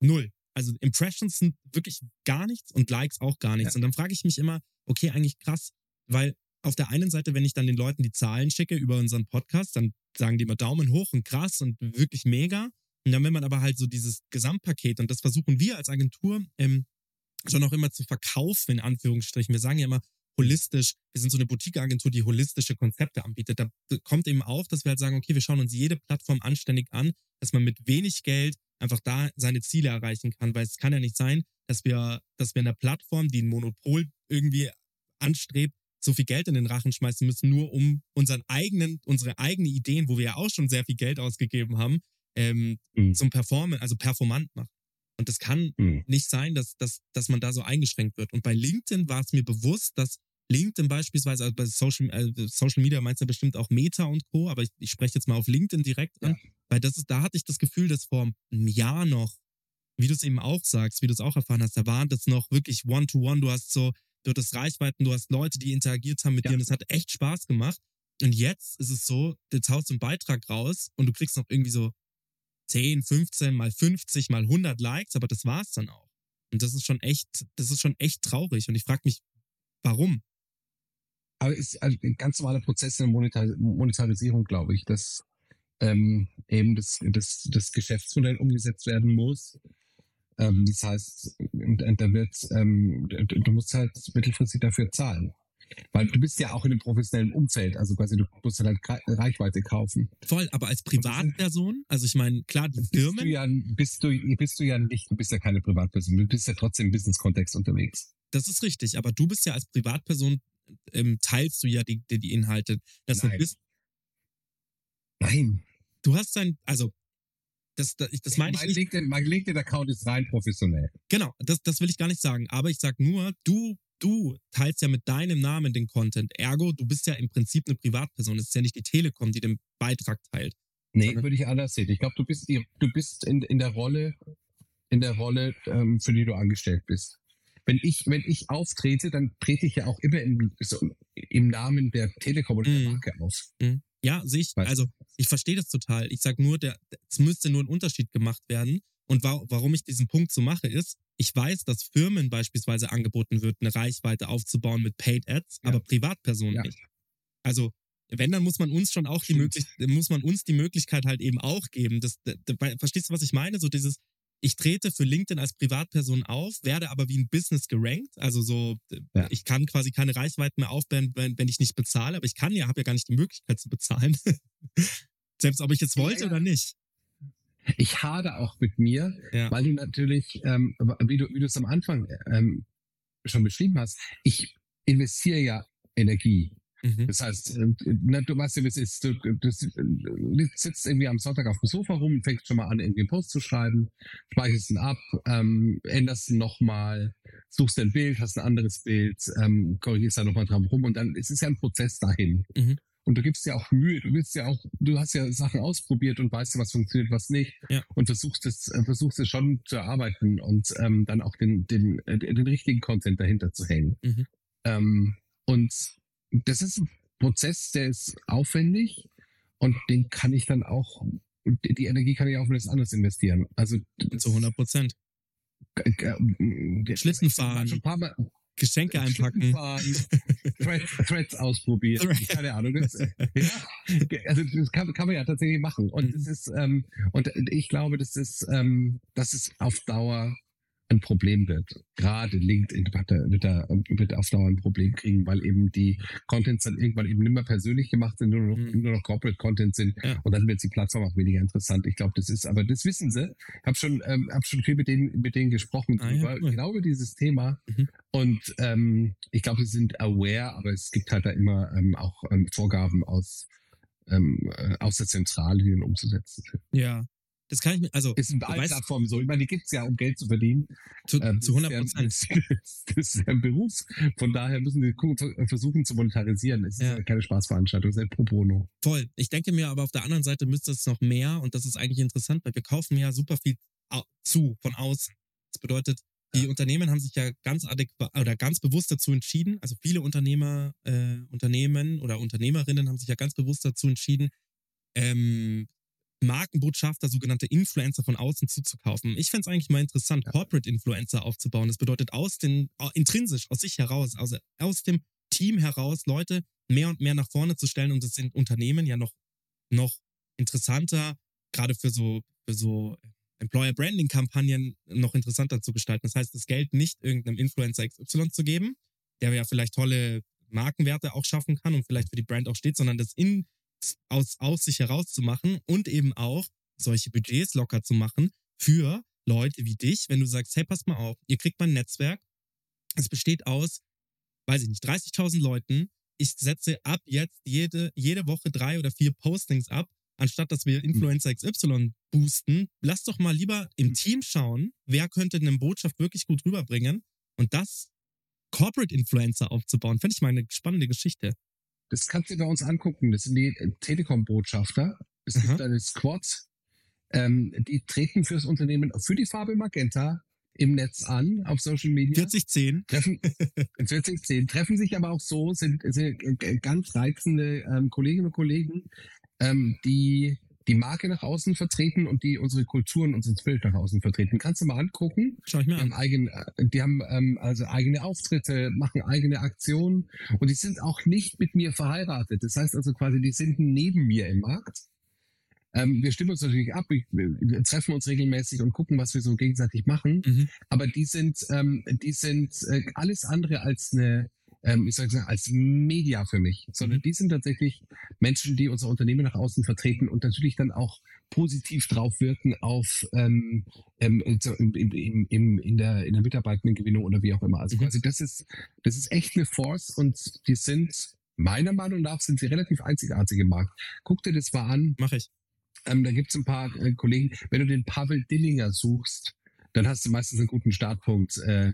Null. Also Impressions sind wirklich gar nichts und Likes auch gar nichts. Ja. Und dann frage ich mich immer, okay, eigentlich krass, weil auf der einen Seite, wenn ich dann den Leuten die Zahlen schicke über unseren Podcast, dann sagen die immer Daumen hoch und krass und wirklich mega. Und dann, wenn man aber halt so dieses Gesamtpaket, und das versuchen wir als Agentur ähm, schon auch immer zu verkaufen, in Anführungsstrichen. Wir sagen ja immer holistisch, wir sind so eine Boutique-Agentur, die holistische Konzepte anbietet. Da kommt eben auch, dass wir halt sagen, okay, wir schauen uns jede Plattform anständig an, dass man mit wenig Geld einfach da seine Ziele erreichen kann, weil es kann ja nicht sein, dass wir, dass wir einer Plattform, die ein Monopol irgendwie anstrebt, so viel Geld in den Rachen schmeißen müssen, nur um unseren eigenen, unsere eigenen Ideen, wo wir ja auch schon sehr viel Geld ausgegeben haben, ähm, Mhm. zum Performen, also performant machen. Und das kann Mhm. nicht sein, dass, dass, dass man da so eingeschränkt wird. Und bei LinkedIn war es mir bewusst, dass LinkedIn beispielsweise, also bei Social, äh, Social Media meinst du ja bestimmt auch Meta und Co., aber ich, ich spreche jetzt mal auf LinkedIn direkt an, weil das ist, da hatte ich das Gefühl, dass vor einem Jahr noch, wie du es eben auch sagst, wie du es auch erfahren hast, da waren das noch wirklich One-to-One, du hast so, du hattest Reichweiten, du hast Leute, die interagiert haben mit Ja. dir und es hat echt Spaß gemacht. Und jetzt ist es so, jetzt haust du einen Beitrag raus und du kriegst noch irgendwie so 10, 15 mal 50 mal 100 Likes, aber das war's dann auch. Und das ist schon echt, das ist schon echt traurig. Und ich frage mich, warum? Aber es ist ein ganz normaler Prozess in der Monetar Monetarisierung, glaube ich. Dass, ähm, eben das, das, das Geschäftsmodell umgesetzt werden muss. Ähm, das heißt, da wird, ähm, du musst halt mittelfristig dafür zahlen. Weil du bist ja auch in einem professionellen Umfeld, also quasi du musst halt Reichweite kaufen. Voll, aber als Privatperson, also ich meine, klar, die Firmen. Bist du, ja, bist, du, bist du ja nicht, du bist ja keine Privatperson, du bist ja trotzdem im Business-Kontext unterwegs. Das ist richtig, aber du bist ja als Privatperson, ähm, teilst du ja die, die, die Inhalte. Das Nein. Bist, Nein. du hast dein, also das, das, das meine ich mein nicht. LinkedIn, mein LinkedIn-Account ist rein professionell. Genau, das, das will ich gar nicht sagen. Aber ich sag nur, du, du teilst ja mit deinem Namen den Content. Ergo, du bist ja im Prinzip eine Privatperson. Es ist ja nicht die Telekom, die den Beitrag teilt. Nee, würde ich anders sehen. Ich glaube, du bist, du bist in, in der Rolle, in der Rolle, ähm, für die du angestellt bist. Wenn ich, wenn ich auftrete, dann trete ich ja auch immer in, so, im Namen der Telekom oder der Mhm. Marke auf. Mhm. Ja, sehe ich. Weißt Also ich verstehe das total. Ich sag nur, der, es müsste nur ein Unterschied gemacht werden. Und wa warum ich diesen Punkt so mache, ist, ich weiß, dass Firmen beispielsweise angeboten wird, eine Reichweite aufzubauen mit Paid Ads, Ja. aber Privatpersonen Ja. nicht. Also wenn, dann muss man uns schon auch die. Möglichkeit, muss man uns die Möglichkeit halt eben auch geben. Das, d- d- verstehst du, was ich meine? So dieses, ich trete für LinkedIn als Privatperson auf, werde aber wie ein Business gerankt. Also so, Ja. ich kann quasi keine Reichweite mehr aufbauen, wenn, wenn ich nicht bezahle, aber ich kann ja, habe ja gar nicht die Möglichkeit zu bezahlen. Selbst ob ich jetzt wollte Ja, ja. oder nicht. Ich hade auch mit mir, Ja. weil du natürlich, ähm, wie du, wie du es am Anfang ähm, schon beschrieben hast, ich investiere ja Energie. Mhm. Das heißt, äh, na, du weißt ja, wie es ist. Du, du, sitzt irgendwie am Sonntag auf dem Sofa rum, und fängst schon mal an, irgendwie einen Post zu schreiben, speicherst ihn ab, ähm, änderst ihn nochmal, suchst ein Bild, hast ein anderes Bild, ähm, korrigierst da nochmal dran rum und dann ist es ja ein Prozess dahin. Mhm. Und du gibst ja auch Mühe, du willst ja auch, du hast ja Sachen ausprobiert und weißt ja, was funktioniert, was nicht. Ja. Und versuchst es, äh, versuchst es schon zu erarbeiten und ähm, dann auch den, den, äh, den richtigen Content dahinter zu hängen. Mhm. Ähm, und das ist ein Prozess, der ist aufwendig und den kann ich dann auch, die Energie kann ich auch in was anderes investieren. Also Zu 100 Prozent. Schlitten Schlitten fahren. Schon ein paar Mal Geschenke einpacken. Threads, Threads ausprobieren. Threads. Keine Ahnung. Das, ja, also das kann, kann man ja tatsächlich machen. Und Mhm. das ist, ähm, und ich glaube, das ist, ähm, dass es auf Dauer ein Problem wird. Gerade LinkedIn wird, da, wird, auf Dauer ein Problem kriegen, weil eben die Contents dann irgendwann eben nicht mehr persönlich gemacht sind, nur noch, Mhm. nur noch Corporate Content sind. Ja. Und dann wird die Plattform auch weniger interessant. Ich glaube, das ist, aber das wissen sie. Ich habe schon, ähm, hab schon viel mit denen, mit denen gesprochen Ah, ja, cool. genau über dieses Thema. Mhm. Und ähm, ich glaube, sie sind aware, aber es gibt halt da immer ähm, auch ähm, Vorgaben aus, ähm, äh, aus der Zentrale, die dann umzusetzen sind. Ja. Das kann ich mir, also Ist in allen Plattformen so. Ich meine, die gibt's ja, um Geld zu verdienen. zu, Ähm, zu 100 das Prozent. ja- Das ist ja ein Beruf. Von daher müssen wir gucken, versuchen zu monetarisieren. Es ist Ja. keine Spaßveranstaltung, es ist ein Pro Bono. Voll. Ich denke mir aber auf der anderen Seite müsste es noch mehr und das ist eigentlich interessant, weil wir kaufen ja super viel zu von außen. Das bedeutet, die Unternehmen haben sich ja ganz adäquat oder ganz bewusst dazu entschieden, also viele Unternehmer, äh, Unternehmen oder Unternehmerinnen haben sich ja ganz bewusst dazu entschieden, ähm, Markenbotschafter, sogenannte Influencer von außen zuzukaufen. Ich fände es eigentlich mal interessant, Corporate Influencer aufzubauen. Das bedeutet aus den, intrinsisch, aus sich heraus, also aus dem Team heraus, Leute mehr und mehr nach vorne zu stellen und das sind Unternehmen ja noch, noch interessanter, gerade für so, für so Employer Branding Kampagnen noch interessanter zu gestalten. Das heißt, das Geld nicht irgendeinem Influencer XY zu geben, der ja vielleicht tolle Markenwerte auch schaffen kann und vielleicht für die Brand auch steht, sondern das in, aus, aus sich heraus zu machen und eben auch solche Budgets locker zu machen für Leute wie dich, wenn du sagst, hey, passt mal auf, ihr kriegt mein Netzwerk. Es besteht aus, weiß ich nicht, 30.000 Leuten. Ich setze ab jetzt jede, jede Woche drei oder vier Postings ab, anstatt dass wir Influencer XY boosten. Lass doch mal lieber im Team schauen, wer könnte eine Botschaft wirklich gut rüberbringen und das Corporate Influencer aufzubauen. Finde ich mal eine spannende Geschichte. Das kannst du dir bei uns angucken. Das sind die äh, Telekom-Botschafter. Es Aha. gibt eine Squad. Ähm, die treten fürs Unternehmen, für die Farbe Magenta im Netz an, auf Social Media. 4010. treffen, 4010, treffen sich aber auch so, sind, sind ganz reizende ähm, Kolleginnen und Kollegen, ähm, die die Marke nach außen vertreten und die unsere Kultur und unser Bild nach außen vertreten. Kannst du mal angucken. Schau ich mir Die haben, an. eigen, äh, die haben ähm, also eigene Auftritte, machen eigene Aktionen und die sind auch nicht mit mir verheiratet. Das heißt also quasi, die sind neben mir im Markt. ähm, wir stimmen uns natürlich ab, wir, wir treffen uns regelmäßig und gucken, was wir so gegenseitig machen. Mhm. Aber die sind, ähm, die sind äh, alles andere als eine, ähm, ich sage als Media für mich, sondern Mhm. die sind tatsächlich Menschen, die unser Unternehmen nach außen vertreten und natürlich dann auch positiv drauf wirken auf ähm, ähm, im, im, im, in der in der Mitarbeitendengewinnung oder wie auch immer. Also Mhm. quasi das ist das ist echt eine Force und die sind meiner Meinung nach sind sie relativ einzigartig im Markt. Guck dir das mal an. Mach ich. Ähm, da gibt's ein paar äh, Kollegen. Wenn du den Pavel Dillinger suchst, dann hast du meistens einen guten Startpunkt. Äh,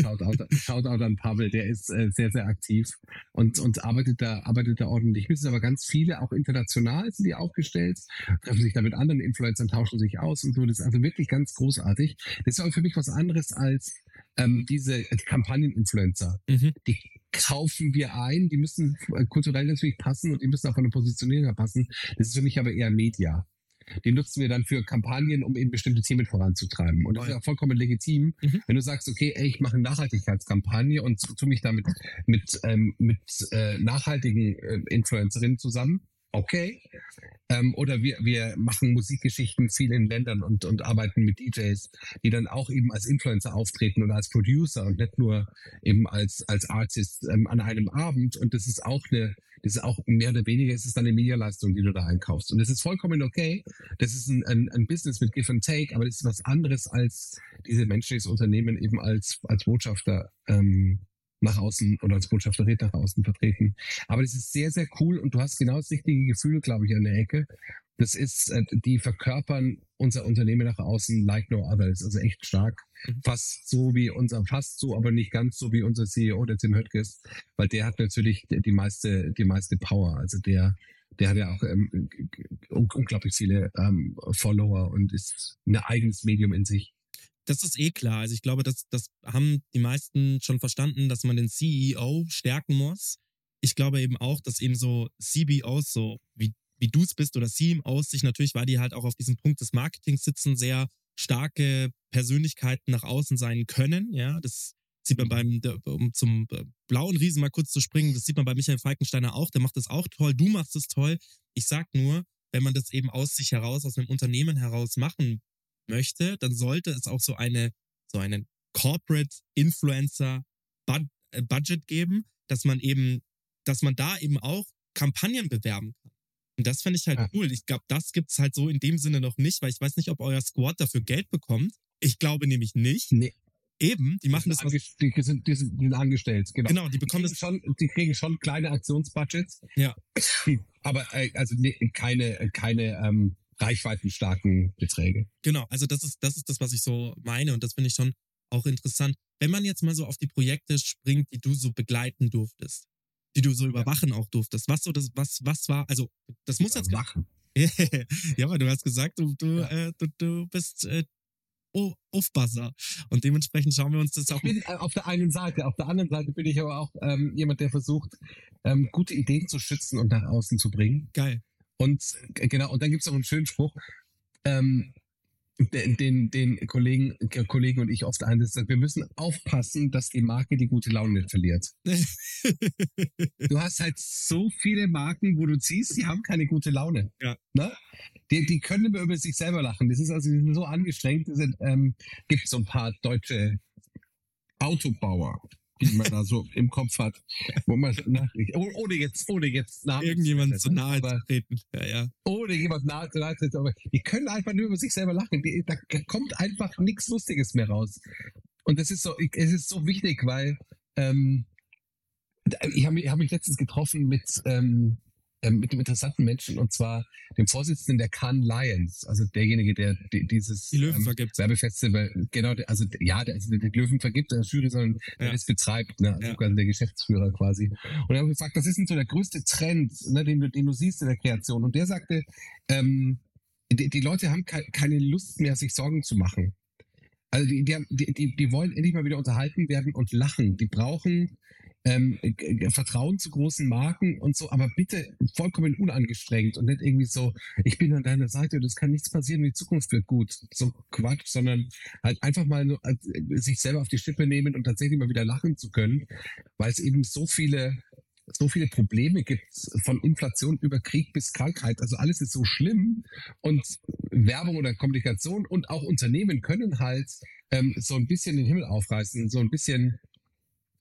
Shoutout, Shoutout an Pavel, der ist äh, sehr, sehr aktiv und, und arbeitet da, arbeitet da ordentlich. Es sind aber ganz viele, auch international sind die aufgestellt, treffen sich da mit anderen Influencern, tauschen sich aus und so. Das ist also wirklich ganz großartig. Das ist aber für mich was anderes als ähm, diese Kampagnen-Influencer. Mhm. Die kaufen wir ein, die müssen äh, kulturell natürlich passen und die müssen auch von der Positionierung her passen. Das ist für mich aber eher Media. Den nutzen wir dann für Kampagnen, um eben bestimmte Themen voranzutreiben. Und das ist auch vollkommen legitim, Mhm. wenn du sagst, okay, ey, ich mache eine Nachhaltigkeitskampagne und tu mich damit mit, ähm, mit äh, nachhaltigen äh, Influencerinnen zusammen. Okay. Ähm, oder wir, wir machen Musikgeschichten viel in Ländern und, und arbeiten mit DJs, die dann auch eben als Influencer auftreten oder als Producer und nicht nur eben als, als Artist ähm, an einem Abend. Und das ist auch eine, das ist auch mehr oder weniger, es ist dann eine Medialeistung, die du da einkaufst. Und das ist vollkommen okay. Das ist ein, ein, ein Business mit Give and Take, aber das ist was anderes als diese Menschen, die das Unternehmen eben als, als Botschafter ähm, nach außen oder als Botschafterin nach außen vertreten. Aber das ist sehr, sehr cool und du hast genau das richtige Gefühl, glaube ich, an der Ecke. Das ist, äh, die verkörpern unser Unternehmen nach außen like no others, also echt stark. Mhm. Fast so wie unser, fast so, aber nicht ganz so wie unser CEO, der Tim Höttges, weil der hat natürlich die meiste, die meiste Power. Also der, der hat ja auch ähm, unglaublich viele ähm, Follower und ist ein eigenes Medium in sich. Das ist eh klar. Also ich glaube, das, das haben die meisten schon verstanden, dass man den CEO stärken muss. Ich glaube eben auch, dass eben so CBOs, so wie, wie du es bist oder CMOs, sich natürlich, weil die halt auch auf diesem Punkt des Marketings sitzen, sehr starke Persönlichkeiten nach außen sein können. Ja, das sieht man beim, der- um zum äh, blauen Riesen mal kurz zu springen, das sieht man bei Michael Falkensteiner auch, der macht das auch toll, du machst es toll. Ich sag nur, wenn man das eben aus sich heraus, aus einem Unternehmen heraus machen möchte, dann sollte es auch so eine, so einen Corporate Influencer äh, Budget geben, dass man eben, dass man da eben auch Kampagnen bewerben kann. Und das finde ich halt Ja. cool. Ich glaube, das gibt's halt so in dem Sinne noch nicht, weil ich weiß nicht, ob euer Squad dafür Geld bekommt. Ich glaube nämlich nicht. Nee. Eben, die machen das, was, Angest- die, sind, die, sind, die angestellt, genau. genau, die Die bekommen kriegen, das, schon, die kriegen schon kleine Aktionsbudgets. Ja. Aber äh, also nee, keine, keine ähm, reichweitenstarken Beträge. Genau, also das ist, das ist das, was ich so meine und das finde ich schon auch interessant. Wenn man jetzt mal so auf die Projekte springt, die du so begleiten durftest, die du so überwachen auch durftest, was so das, was, was war, also das muss jetzt Wachen. ja, aber du hast gesagt, du, du, Ja. äh, du, du bist äh, oh, Aufpasser. Und dementsprechend schauen wir uns das auch Ich bin äh, auf der einen Seite, auf der anderen Seite bin ich aber auch ähm, jemand, der versucht, ähm, gute Ideen zu schützen und nach außen zu bringen. geil. Und äh, genau, und dann gibt es auch einen schönen Spruch, ähm, den, den, Kollegen, Kollegen und ich oft einsetzen. Wir müssen aufpassen, dass die Marke die gute Laune nicht verliert. Du hast halt so viele Marken, wo du siehst, die haben keine gute Laune. Ja. Ne? Die, die können immer über sich selber lachen. Das ist also die sind so angestrengt. Es ähm, gibt so ein paar deutsche Autobauer, die man da so im Kopf hat, wo man oh- ohne jetzt, ohne jetzt Namen Irgendjemand zu nahe zu treten. Ja, ja. ohne jemand nahe zu nahe treten, aber die können einfach nur über sich selber lachen. Die, da kommt einfach nichts Lustiges mehr raus. Und das ist so, es ist so wichtig, weil ähm, ich habe mich, hab mich letztens getroffen mit, ähm, ähm, mit einem interessanten Menschen und zwar dem Vorsitzenden der Cannes Lions, also derjenige, der die, dieses Die Löwen ähm, vergibt. Werbefestival, genau, der- also ja, der, also der Löwen vergibt der Jury, sondern der Ja. das betreibt, ne? also Ja. der Geschäftsführer quasi. Und er hat gefragt, was ist denn so der größte Trend, ne, den, du, den du siehst in der Kreation? Und der sagte, ähm, die, die Leute haben kei- keine Lust mehr, sich Sorgen zu machen. Also die, die, die, die wollen endlich mal wieder unterhalten werden und lachen. Die brauchen ähm, Vertrauen zu großen Marken und so, aber bitte vollkommen unangestrengt und nicht irgendwie so, ich bin an deiner Seite und es kann nichts passieren, die Zukunft wird gut. So Quatsch, sondern halt einfach mal nur, äh, sich selber auf die Schippe nehmen und tatsächlich mal wieder lachen zu können, weil es eben so viele so viele Probleme gibt, von Inflation über Krieg bis Krankheit. Also alles ist so schlimm und Werbung oder Kommunikation und auch Unternehmen können halt ähm, so ein bisschen den Himmel aufreißen, so ein bisschen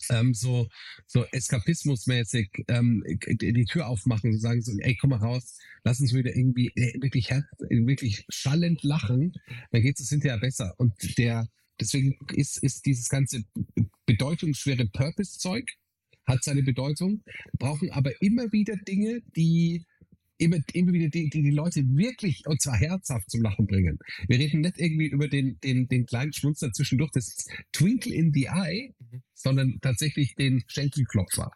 ähm, so, so eskapismusmäßig ähm, die Tür aufmachen und sagen so, ey, komm mal raus, lass uns wieder irgendwie äh, wirklich, wirklich schallend lachen, dann geht es hinterher besser. Und der, deswegen ist, ist dieses ganze bedeutungsschwere Purpose-Zeug, hat seine Bedeutung, brauchen aber immer wieder Dinge, die immer, immer wieder die, die die Leute wirklich und zwar herzhaft zum Lachen bringen. Wir reden nicht irgendwie über den, den, den kleinen Schmunzler zwischendurch, das Twinkle in the Eye, mhm. sondern tatsächlich den Schenkelklopfer.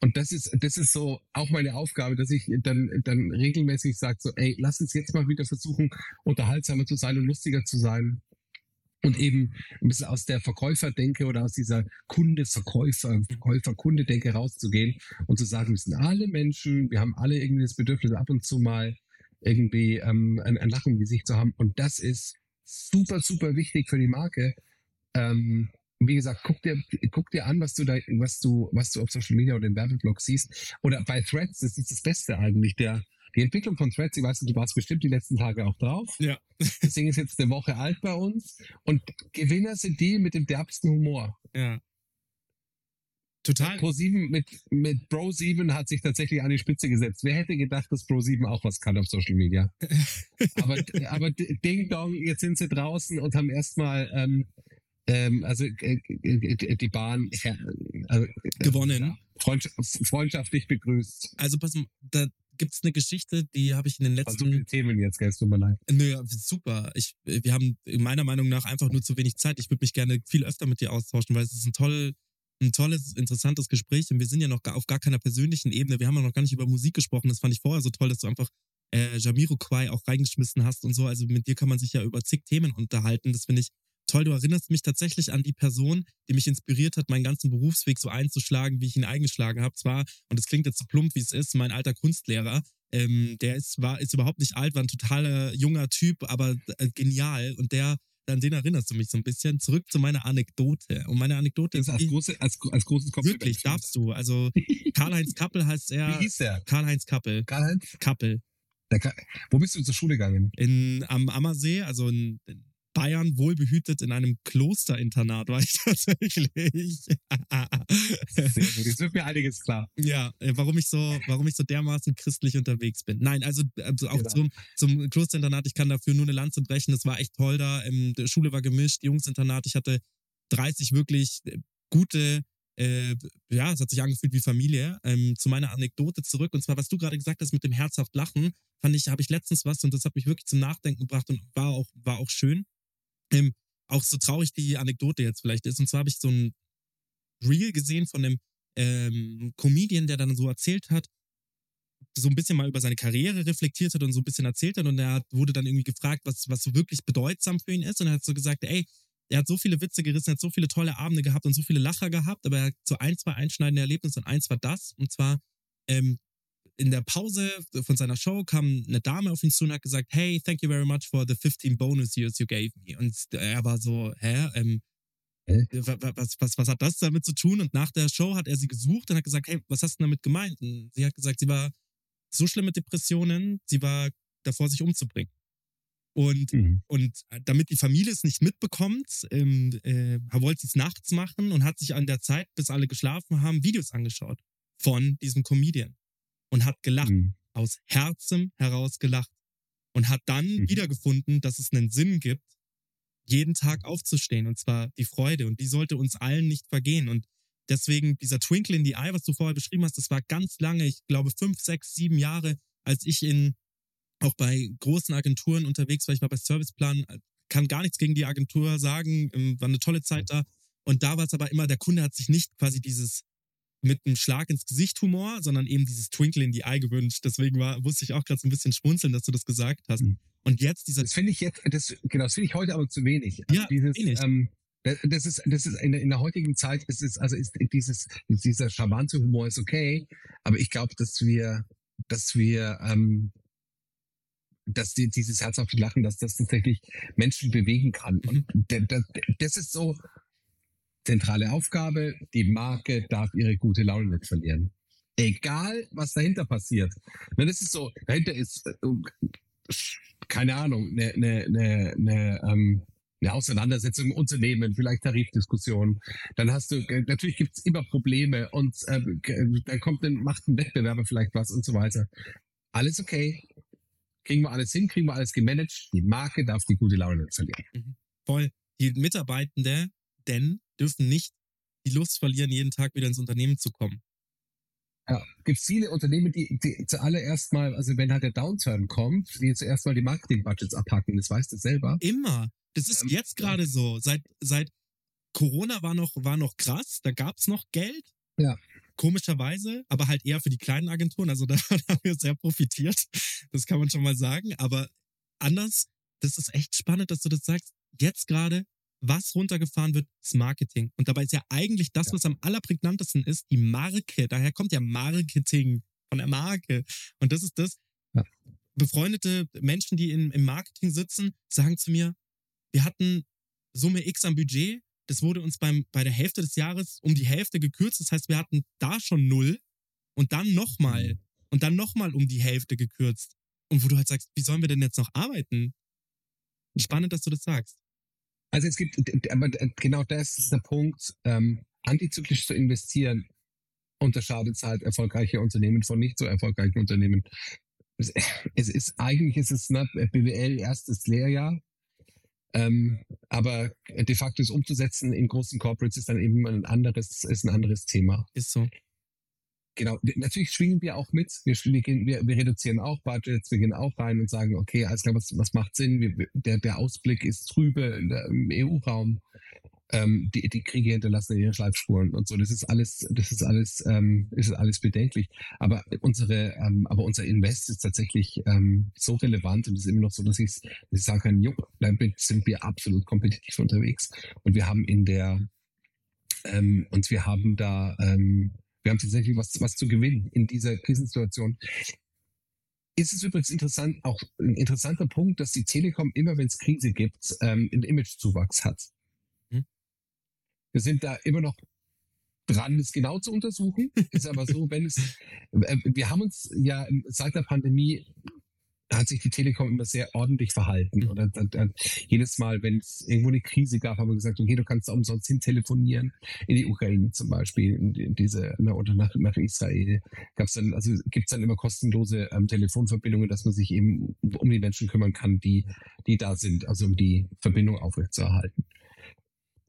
Und das ist, das ist so auch meine Aufgabe, dass ich dann, dann regelmäßig sage so, ey, lass uns jetzt mal wieder versuchen, unterhaltsamer zu sein und lustiger zu sein und eben ein bisschen aus der Verkäuferdenke oder aus dieser Kunde-Verkäufer, Verkäufer-Kunde-Denke rauszugehen und zu sagen, wir sind alle Menschen, wir haben alle irgendwie das Bedürfnis, ab und zu mal irgendwie ähm, ein, ein Lachen im Gesicht zu haben. Und das ist super, super wichtig für die Marke. Ähm, wie gesagt, guck dir, guck dir an, was du da, was du, was du auf Social Media oder im Werbeblog siehst. Oder bei Threads, das ist das Beste eigentlich, der, die Entwicklung von Threads, ich weiß nicht, du warst bestimmt die letzten Tage auch drauf. Ja. Das Ding ist jetzt eine Woche alt bei uns. Und Gewinner sind die mit dem derbsten Humor. Ja. Total. Pro 7 mit, mit Bro 7 hat sich tatsächlich an die Spitze gesetzt. Wer hätte gedacht, dass Pro 7 auch was kann auf Social Media? aber, aber Ding Dong, jetzt sind sie draußen und haben erstmal ähm, ähm, also äh, äh die Bahn äh, äh, gewonnen. freundschaftlich begrüßt. Also pass mal, da, gibt es eine Geschichte, die habe ich in den letzten. Also Themen jetzt, gell, tut mir leid. Nö, super. Ich, wir haben meiner Meinung nach einfach nur zu wenig Zeit. Ich würde mich gerne viel öfter mit dir austauschen, weil es ist ein toll, ein tolles, interessantes Gespräch und wir sind ja noch auf gar keiner persönlichen Ebene. Wir haben ja noch gar nicht über Musik gesprochen. Das fand ich vorher so toll, dass du einfach äh, Jamiroquai auch reingeschmissen hast und so. Also mit dir kann man sich ja über zig Themen unterhalten. Das finde ich toll. Du erinnerst mich tatsächlich an die Person, die mich inspiriert hat, meinen ganzen Berufsweg so einzuschlagen, wie ich ihn eingeschlagen habe. Zwar, und es klingt jetzt so plump, wie es ist, mein alter Kunstlehrer. Ähm, der ist, war, ist überhaupt nicht alt, war ein totaler junger Typ, aber äh, genial. Und der, an den erinnerst du mich so ein bisschen. Zurück zu meiner Anekdote. Und meine Anekdote ist. Als, große, als, als großes Kompliment. Wirklich, darfst du. Also Karl-Heinz Kappel heißt er. Wie hieß der? Karl-Heinz Kappel. Karl-Heinz? Kappel. Der, wo bist du zur Schule gegangen? In, am Ammersee, also in, in Bayern wohlbehütet in einem Klosterinternat war ich tatsächlich. Sehr gut. Jetzt wird mir einiges klar. Ja, äh, warum ich so, warum ich so dermaßen christlich unterwegs bin. Nein, also, also auch genau. zum, zum Klosterinternat, ich kann dafür nur eine Lanze brechen. Das war echt toll da. Ähm, die Schule war gemischt, Jungsinternat. Ich hatte 30 wirklich äh, gute äh, ja, es hat sich angefühlt wie Familie. Ähm, zu meiner Anekdote zurück. Und zwar, was du gerade gesagt hast mit dem herzhaft Lachen, fand ich, habe ich letztens was und das hat mich wirklich zum Nachdenken gebracht und war auch, war auch schön. Ähm, auch so traurig die Anekdote jetzt vielleicht ist. Und zwar habe ich so ein Reel gesehen von einem ähm, Comedian, der dann so erzählt hat, so ein bisschen mal über seine Karriere reflektiert hat und so ein bisschen erzählt hat. Und er wurde dann irgendwie gefragt, was, was so wirklich bedeutsam für ihn ist. Und er hat so gesagt, ey, er hat so viele Witze gerissen, er hat so viele tolle Abende gehabt und so viele Lacher gehabt, aber er hat so ein, zwei einschneidende Erlebnisse und eins war das. Und zwar ähm, in der Pause von seiner Show kam eine Dame auf ihn zu und hat gesagt, hey, thank you very much for the 15 bonus years you gave me. Und er war so, hä, ähm, was, was, was hat das damit zu tun? Und nach der Show hat er sie gesucht und hat gesagt, hey, was hast du damit gemeint? Und sie hat gesagt, sie war so schlimm mit Depressionen, sie war davor, sich umzubringen. Und, mhm. und damit die Familie es nicht mitbekommt, ähm, äh, wollte sie es nachts machen und hat sich an der Zeit, bis alle geschlafen haben, Videos angeschaut von diesem Comedian und hat gelacht, mhm. aus Herzen heraus gelacht und hat dann mhm. wiedergefunden, dass es einen Sinn gibt, jeden Tag aufzustehen und zwar die Freude. Und die sollte uns allen nicht vergehen. Und deswegen dieser Twinkle in the Eye, was du vorher beschrieben hast, das war ganz lange, ich glaube fünf, sechs, sieben Jahre, als ich in auch bei großen Agenturen unterwegs war, ich war bei Serviceplan, kann gar nichts gegen die Agentur sagen, ähm, war eine tolle Zeit da. Und da war es aber immer, der Kunde hat sich nicht quasi dieses mit einem Schlag ins Gesicht Humor, sondern eben dieses Twinkle in die Eye gewünscht. Deswegen war, musste ich auch gerade so ein bisschen schmunzeln, dass du das gesagt hast. Mhm. Und jetzt dieser. Das finde ich jetzt, das, genau, das finde ich heute aber zu wenig. Also ja, dieses, wenig. Ähm, das ist, das ist in der, in der heutigen Zeit ist es, also ist dieses, dieser charmante Humor ist okay, aber ich glaube, dass wir, dass wir, ähm, dass die, dieses herzhafte Lachen, dass das tatsächlich Menschen bewegen kann. Und mhm. das ist so, zentrale Aufgabe. Die Marke darf ihre gute Laune nicht verlieren. Egal, was dahinter passiert. Wenn es ist so, dahinter ist, äh, keine Ahnung, eine, eine, eine, ähm, eine Auseinandersetzung im Unternehmen, vielleicht Tarifdiskussionen. Dann hast du, äh, natürlich gibt es immer Probleme und äh, dann kommt ein, macht ein Wettbewerber vielleicht was und so weiter. Alles okay. Kriegen wir alles hin, kriegen wir alles gemanagt. Die Marke darf die gute Laune nicht verlieren. Mhm. Voll. Die Mitarbeitenden denn dürfen nicht die Lust verlieren, jeden Tag wieder ins Unternehmen zu kommen. Ja, gibt viele Unternehmen, die, die zuallererst mal, also wenn halt der Downturn kommt, die zuerst mal die Marketing-Budgets abhacken. Das weißt du selber. Immer. Das ist ähm, jetzt gerade ja. so. Seit, seit Corona war noch, war noch krass, da gab es noch Geld. Ja. Komischerweise, aber halt eher für die kleinen Agenturen. Also da haben wir sehr profitiert. Das kann man schon mal sagen. Aber anders, das ist echt spannend, dass du das sagst. Jetzt gerade was runtergefahren wird, ist Marketing. Und dabei ist ja eigentlich das, ja. was am allerprägnantesten ist, die Marke. Daher kommt ja Marketing von der Marke. Und das ist das. Ja. Befreundete Menschen, die in, im Marketing sitzen, sagen zu mir, wir hatten Summe X am Budget. Das wurde uns beim, bei der Hälfte des Jahres um die Hälfte gekürzt. Das heißt, wir hatten da schon null und dann nochmal mhm. und dann nochmal um die Hälfte gekürzt. Und wo du halt sagst, wie sollen wir denn jetzt noch arbeiten? Spannend, dass du das sagst. Also es gibt, aber genau das ist der Punkt, ähm, antizyklisch zu investieren unterscheidet halt erfolgreiche Unternehmen von nicht so erfolgreichen Unternehmen. Es, es ist eigentlich ist es ne, BWL erstes Lehrjahr, ähm, aber de facto es umzusetzen in großen Corporates ist dann eben ein anderes, ist ein anderes Thema. Ist so. Genau, natürlich schwingen wir auch mit. Wir, wir, wir reduzieren auch Budgets, wir gehen auch rein und sagen, okay, alles klar, was, was macht Sinn? Wir, der, der Ausblick ist trübe im EU-Raum. Ähm, die, die Kriege hinterlassen ihre Schleifspuren und so. Das ist alles, das ist alles, ähm, ist alles bedenklich. Aber unsere, ähm, aber unser Invest ist tatsächlich ähm, so relevant und ist immer noch so, dass ich, dass ich sagen kann, jo, damit sind wir absolut kompetitiv unterwegs. Und wir haben in der, ähm, und wir haben da ähm, wir haben tatsächlich was, was zu gewinnen in dieser Krisensituation. Ist es übrigens interessant, auch ein interessanter Punkt, dass die Telekom immer, wenn es Krise gibt, ähm, einen Imagezuwachs hat. Hm. Wir sind da immer noch dran, es genau zu untersuchen. Ist aber so, wenn es, äh, wir haben uns ja seit der Pandemie hat sich die Telekom immer sehr ordentlich verhalten. Oder jedes Mal, wenn es irgendwo eine Krise gab, haben wir gesagt, okay, du kannst da umsonst hin telefonieren, in die Ukraine zum Beispiel, in, diese, ne, oder nach, nach Israel. Gab's dann, also gibt's dann immer kostenlose ähm, Telefonverbindungen, dass man sich eben um die Menschen kümmern kann, die, die da sind, also um die Verbindung aufrechtzuerhalten.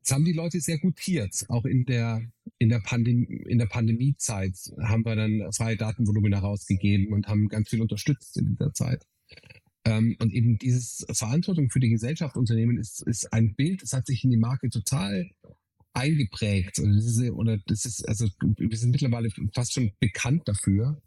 Das haben die Leute sehr gutiert. Auch in der, in der, Pandem in der Pandemiezeit haben wir dann freie Datenvolumina rausgegeben und haben ganz viel unterstützt in dieser Zeit. Ähm, und eben dieses Verantwortung für die Gesellschaft Unternehmen ist, ist ein Bild, das hat sich in die Marke total eingeprägt. Und das ist, oder das ist, also wir sind mittlerweile fast schon bekannt dafür,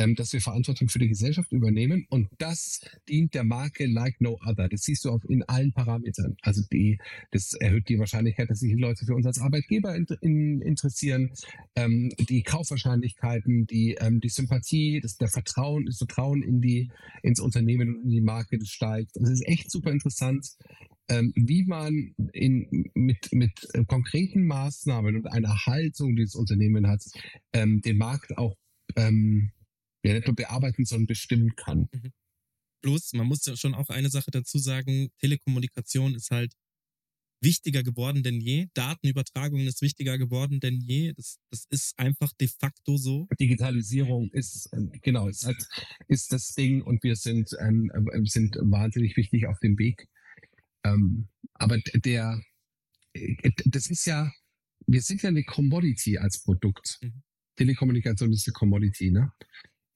ähm, dass wir Verantwortung für die Gesellschaft übernehmen und das dient der Marke like no other. Das siehst du auch in allen Parametern. Also die, das erhöht die Wahrscheinlichkeit, dass sich Leute für uns als Arbeitgeber in, in, interessieren, ähm, die Kaufwahrscheinlichkeiten, die, ähm, die Sympathie, das, der Vertrauen, das Vertrauen in die, ins Unternehmen und in die Marke, das steigt. Das ist echt super interessant, ähm, wie man in, mit, mit äh, konkreten Maßnahmen und einer Haltung, die das Unternehmen hat, ähm, den Markt auch ähm, ja nicht nur bearbeiten, sondern bestimmen kann. Mhm. Bloß, man muss ja schon auch eine Sache dazu sagen, Telekommunikation ist halt wichtiger geworden denn je. Datenübertragung ist wichtiger geworden denn je. Das, das ist einfach de facto so. Digitalisierung ist, ähm, genau, ist, halt, ist das Ding und wir sind, ähm, äh, sind wahnsinnig wichtig auf dem Weg. Ähm, aber der, äh, das ist ja, wir sind ja eine Commodity als Produkt. Mhm. Telekommunikation ist eine Commodity, ne?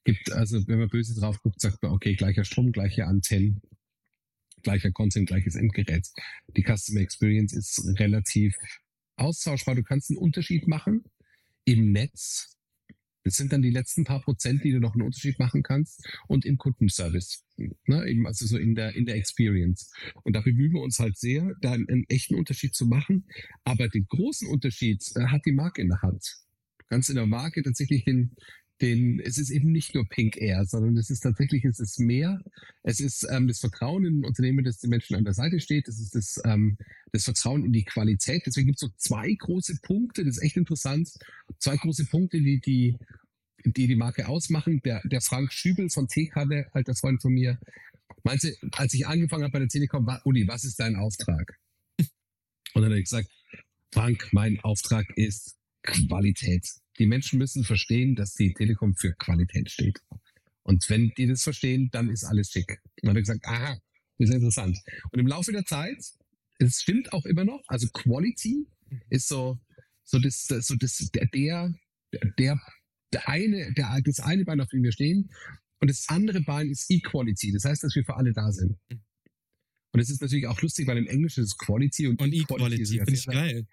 Gibt, also wenn man böse drauf guckt, sagt man, okay, gleicher Strom, gleiche Antennen, gleicher Content, gleiches Endgerät. Die Customer Experience ist relativ austauschbar. Du kannst einen Unterschied machen im Netz. Das sind dann die letzten paar Prozent, die du noch einen Unterschied machen kannst und im Kundenservice. Ne, eben also so in der, in der Experience. Und da bemühen wir uns halt sehr, da einen, echten Unterschied zu machen. Aber den großen Unterschied äh, hat die Marke in der Hand. Du kannst in der Marke tatsächlich den, den, es ist eben nicht nur Pink Air, sondern es ist tatsächlich, es ist mehr. Es ist ähm, das Vertrauen in ein Unternehmen, das den Menschen an der Seite steht. Es ist das, ähm, das Vertrauen in die Qualität. Deswegen gibt es so zwei große Punkte, das ist echt interessant. Zwei große Punkte, die, die die die Marke ausmachen. Der, der Frank Schübel von TK, der alter Freund von mir, meinte, als ich angefangen habe bei der Telekom, war, Uli, was ist dein Auftrag? Und dann hat er gesagt, Frank, mein Auftrag ist Qualität. Die Menschen müssen verstehen, dass die Telekom für Qualität steht. Und wenn die das verstehen, dann ist alles schick. Dann hat gesagt, aha, das ist interessant. Und im Laufe der Zeit, es stimmt auch immer noch, also Quality ist so, so das, so das, der, der, der, der eine, der, das eine Bein, auf dem wir stehen. Und das andere Bein ist Equality. Das heißt, dass wir für alle da sind. Und es ist natürlich auch lustig, weil im Englischen ist Quality und, Und Equality Equality, finde ich geil.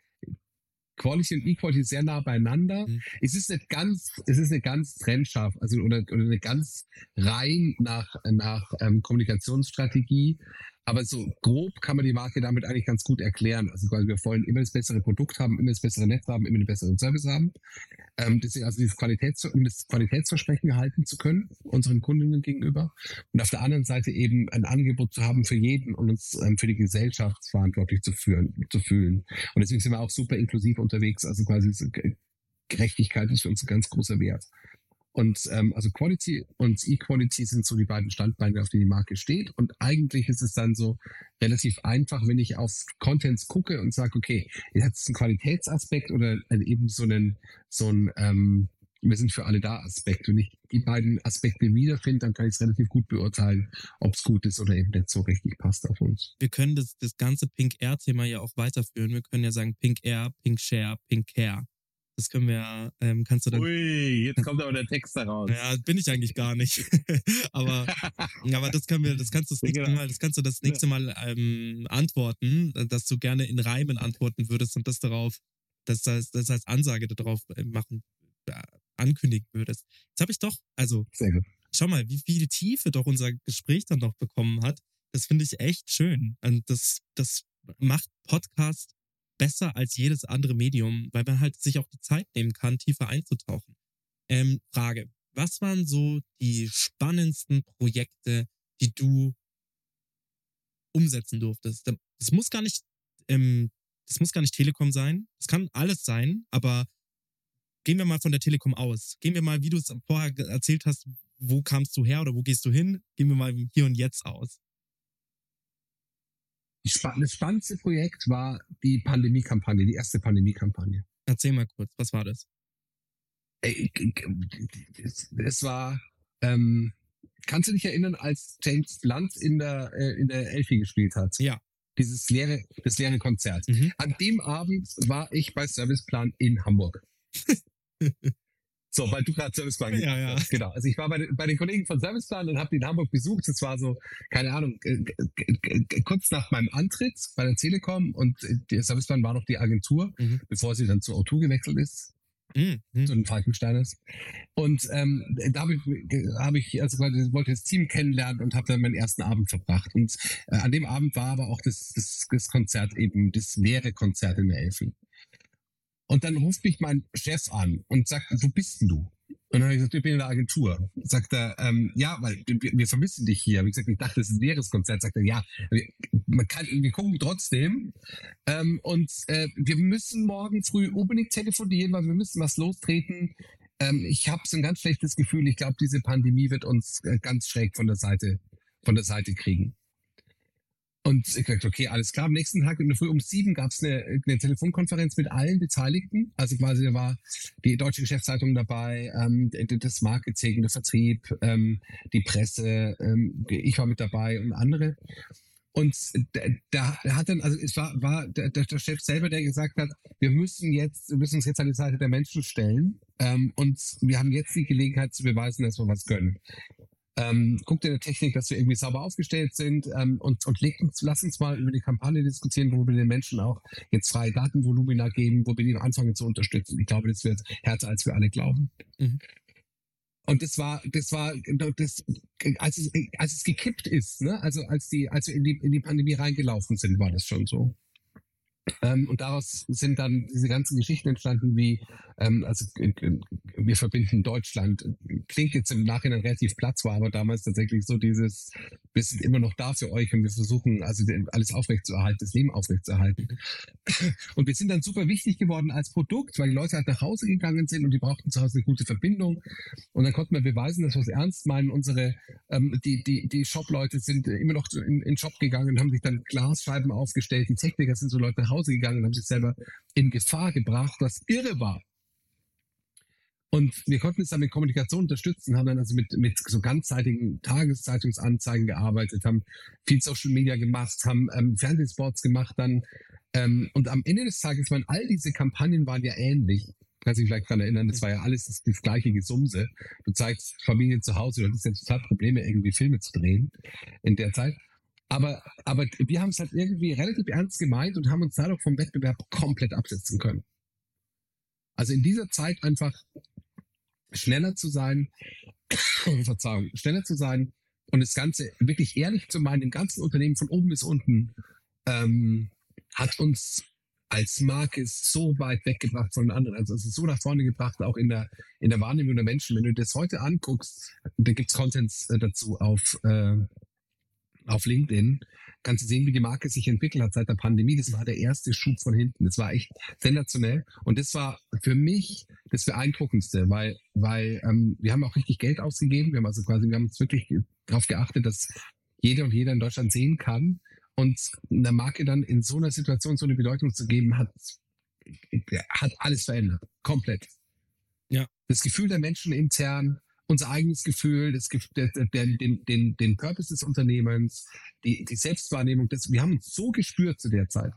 Quality und Equality sehr nah beieinander. Mhm. Es ist nicht ganz, es ist eine ganz trennscharf, also oder, oder eine ganz rein nach, nach ähm, Kommunikationsstrategie. Aber so grob kann man die Marke damit eigentlich ganz gut erklären. Also quasi wir wollen immer das bessere Produkt haben, immer das bessere Netz haben, immer den besseren Service haben. Ähm, deswegen also dieses Qualitäts um das Qualitätsversprechen halten zu können, unseren Kundinnen gegenüber. Und auf der anderen Seite eben ein Angebot zu haben für jeden und uns ähm, für die Gesellschaft verantwortlich zu führen, zu fühlen. Und deswegen sind wir auch super inklusiv unterwegs. Also quasi Gerechtigkeit ist für uns ein ganz großer Wert. Und ähm, also Quality und Equality sind so die beiden Standbeine, auf denen die Marke steht. Und eigentlich ist es dann so relativ einfach, wenn ich auf Contents gucke und sage, okay, hat es einen Qualitätsaspekt oder eben so einen, so ein ähm, wir sind für alle da Aspekt. Wenn ich die beiden Aspekte wiederfinde, dann kann ich es relativ gut beurteilen, ob es gut ist oder eben nicht so richtig passt auf uns. Wir können das, das ganze Pink Air Thema ja auch weiterführen. Wir können ja sagen Pink Air, Pink Share, Pink Care. Das können wir, ähm, kannst du dann Ui, jetzt kommt aber der Text daraus. Ja, bin ich eigentlich gar nicht. aber, aber das können wir, das kannst du das nächste Genau. Mal, das kannst du das nächste Mal ähm, antworten, dass du gerne in Reimen antworten würdest und das darauf, das als, das als Ansage darauf äh, machen, äh, ankündigen würdest. Jetzt habe ich doch, also schau mal, wie viel Tiefe doch unser Gespräch dann noch bekommen hat. Das finde ich echt schön. Und das, das macht Podcast besser als jedes andere Medium, weil man halt sich auch die Zeit nehmen kann, tiefer einzutauchen. Ähm, Frage. Was waren so die spannendsten Projekte, die du umsetzen durftest? Das muss gar nicht, ähm, das muss gar nicht Telekom sein. Das kann alles sein, aber gehen wir mal von der Telekom aus. Gehen wir mal, wie du es vorher erzählt hast, wo kamst du her oder wo gehst du hin? Gehen wir mal hier und jetzt aus. Das spannendste Projekt war die Pandemie-Kampagne, die erste Pandemie-Kampagne. Erzähl mal kurz, was war das? Es war, ähm, kannst du dich erinnern, als James Blunt in der, äh, in der Elfi gespielt hat? Ja. Dieses leere, das leere Konzert. Mhm. An dem Abend war ich bei Serviceplan in Hamburg. So, weil du gerade Serviceplan Ja, ja. hast. Genau. Also ich war bei, den- bei den Kollegen von Serviceplan und habe die in Hamburg besucht. Das war so, keine Ahnung, äh, kurz nach meinem Antritt bei der Telekom und äh, der Serviceplan war noch die Agentur, Mhm. bevor sie dann zu O2 gewechselt ist Mhm. Mhm. zu den Falkensteiners. Und ähm, da habe ich, hab ich also wollte das Team kennenlernen und habe dann meinen ersten Abend verbracht. Und äh, an dem Abend war aber auch das, das, das Konzert eben, das leere Konzert in der Elfi. Und dann ruft mich mein Chef an und sagt, wo bist denn du? Und dann habe ich gesagt, ich bin in der Agentur. Sagt er, ähm, ja, weil wir, wir vermissen dich hier. Wie gesagt, ich dachte, das ist ein leeres Konzert. Sagt er, ja, wir, man kann, wir gucken trotzdem. Ähm, und äh, wir müssen morgen früh unbedingt telefonieren, weil wir müssen was lostreten. Ähm, ich habe so ein ganz schlechtes Gefühl. Ich glaube, diese Pandemie wird uns äh, ganz schräg von der Seite, von der Seite kriegen. Und ich dachte, okay, alles klar. Am nächsten Tag in der Früh um sieben gab es eine, eine Telefonkonferenz mit allen Beteiligten. Also quasi da war die deutsche Geschäftszeitung dabei, ähm, das Marketing, der Vertrieb, ähm, die Presse, ähm, ich war mit dabei und andere. Und da, da hat dann, also es war, war der der Chef selber, der gesagt hat, wir müssen jetzt, wir müssen uns jetzt an die Seite der Menschen stellen ähm, und wir haben jetzt die Gelegenheit zu beweisen, dass wir was können. Ähm, guckt in der Technik, dass wir irgendwie sauber aufgestellt sind ähm, und, und legt uns, lass uns mal über die Kampagne diskutieren, wo wir den Menschen auch jetzt freie Datenvolumina geben, wo wir die anfangen zu unterstützen. Ich glaube, das wird härter, als wir alle glauben. Mhm. Und das war, das war, das, als es, als es gekippt ist, ne? also als die, als wir in die, in die Pandemie reingelaufen sind, war das schon so. Ähm, und daraus sind dann diese ganzen Geschichten entstanden, wie, ähm, also äh, äh, wir verbinden Deutschland. Klingt jetzt im Nachhinein relativ platt, war aber damals tatsächlich so dieses, wir sind immer noch da für euch und wir versuchen also alles aufrechtzuerhalten, das Leben aufrechtzuerhalten. Und wir sind dann super wichtig geworden als Produkt, weil die Leute halt nach Hause gegangen sind und die brauchten zu Hause eine gute Verbindung. Und dann konnten wir beweisen, dass wir es ernst meinen. Unsere, ähm, die, die, die Shop-Leute sind immer noch in, in den Shop gegangen und haben sich dann Glasscheiben aufgestellt. Die Techniker sind so Leute nach Hause gegangen und haben sich selber in Gefahr gebracht, was irre war. Und wir konnten es dann mit Kommunikation unterstützen, haben dann also mit, mit so ganzzeitigen Tageszeitungsanzeigen gearbeitet, haben viel Social Media gemacht, haben ähm, Fernsehsports gemacht dann. Ähm, und am Ende des Tages waren all diese Kampagnen waren ja ähnlich. Kannst dich vielleicht daran erinnern, das war ja alles das, das gleiche Gesumse. Du zeigst Familien zu Hause, du hattest ja total Probleme, irgendwie Filme zu drehen in der Zeit. Aber, aber wir haben es halt irgendwie relativ ernst gemeint und haben uns dadurch vom Wettbewerb komplett absetzen können. Also in dieser Zeit einfach schneller zu sein, Verzeihung, schneller zu sein und das Ganze wirklich ehrlich zu meinen, im ganzen Unternehmen von oben bis unten, ähm, hat uns als Marke so weit weggebracht von anderen. Also es ist so nach vorne gebracht, auch in der, in der Wahrnehmung der Menschen. Wenn du das heute anguckst, da gibt's Contents äh, dazu auf, äh, auf LinkedIn, kannst du sehen, wie die Marke sich entwickelt hat seit der Pandemie. Das war der erste Schub von hinten. Das war echt sensationell. Und das war für mich das Beeindruckendste, weil, weil ähm, wir haben auch richtig Geld ausgegeben. Wir haben also quasi, wir haben uns wirklich darauf geachtet, dass jeder und jeder in Deutschland sehen kann. Und einer Marke dann in so einer Situation so eine Bedeutung zu geben, hat, hat alles verändert. Komplett. Ja. Das Gefühl der Menschen intern, unser eigenes Gefühl, das, der, der, den, den, den Purpose des Unternehmens, die, die Selbstwahrnehmung. Das, wir haben uns so gespürt zu der Zeit.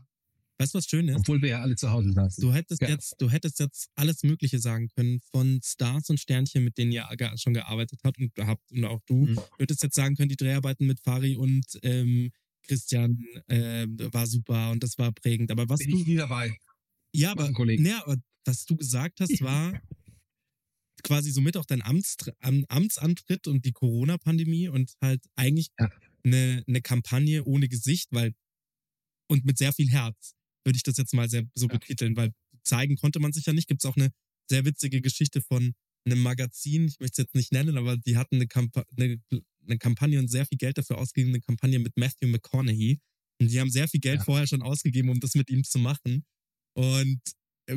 Weißt du, was schön ist? Obwohl wir ja alle zu Hause saßen. Du hättest Ja. jetzt, du hättest jetzt alles Mögliche sagen können von Stars und Sternchen, mit denen ihr schon gearbeitet habt und habt und auch du. Mhm. Du hättest jetzt sagen können, die Dreharbeiten mit Fari und ähm, Christian äh, war super und das war prägend. Aber was Bin du, ich nie dabei. ja, aber, nee, aber was du gesagt hast, war quasi somit auch dein Amts, Am- Amtsantritt und die Corona-Pandemie und halt eigentlich Ja. eine, eine Kampagne ohne Gesicht, weil und mit sehr viel Herz, würde ich das jetzt mal sehr so Ja. betiteln, weil zeigen konnte man sich ja nicht. Gibt es auch eine sehr witzige Geschichte von einem Magazin, ich möchte es jetzt nicht nennen, aber die hatten eine, Kampa eine, eine Kampagne und sehr viel Geld dafür ausgegeben, eine Kampagne mit Matthew McConaughey. Und die haben sehr viel Geld Ja. vorher schon ausgegeben, um das mit ihm zu machen. Und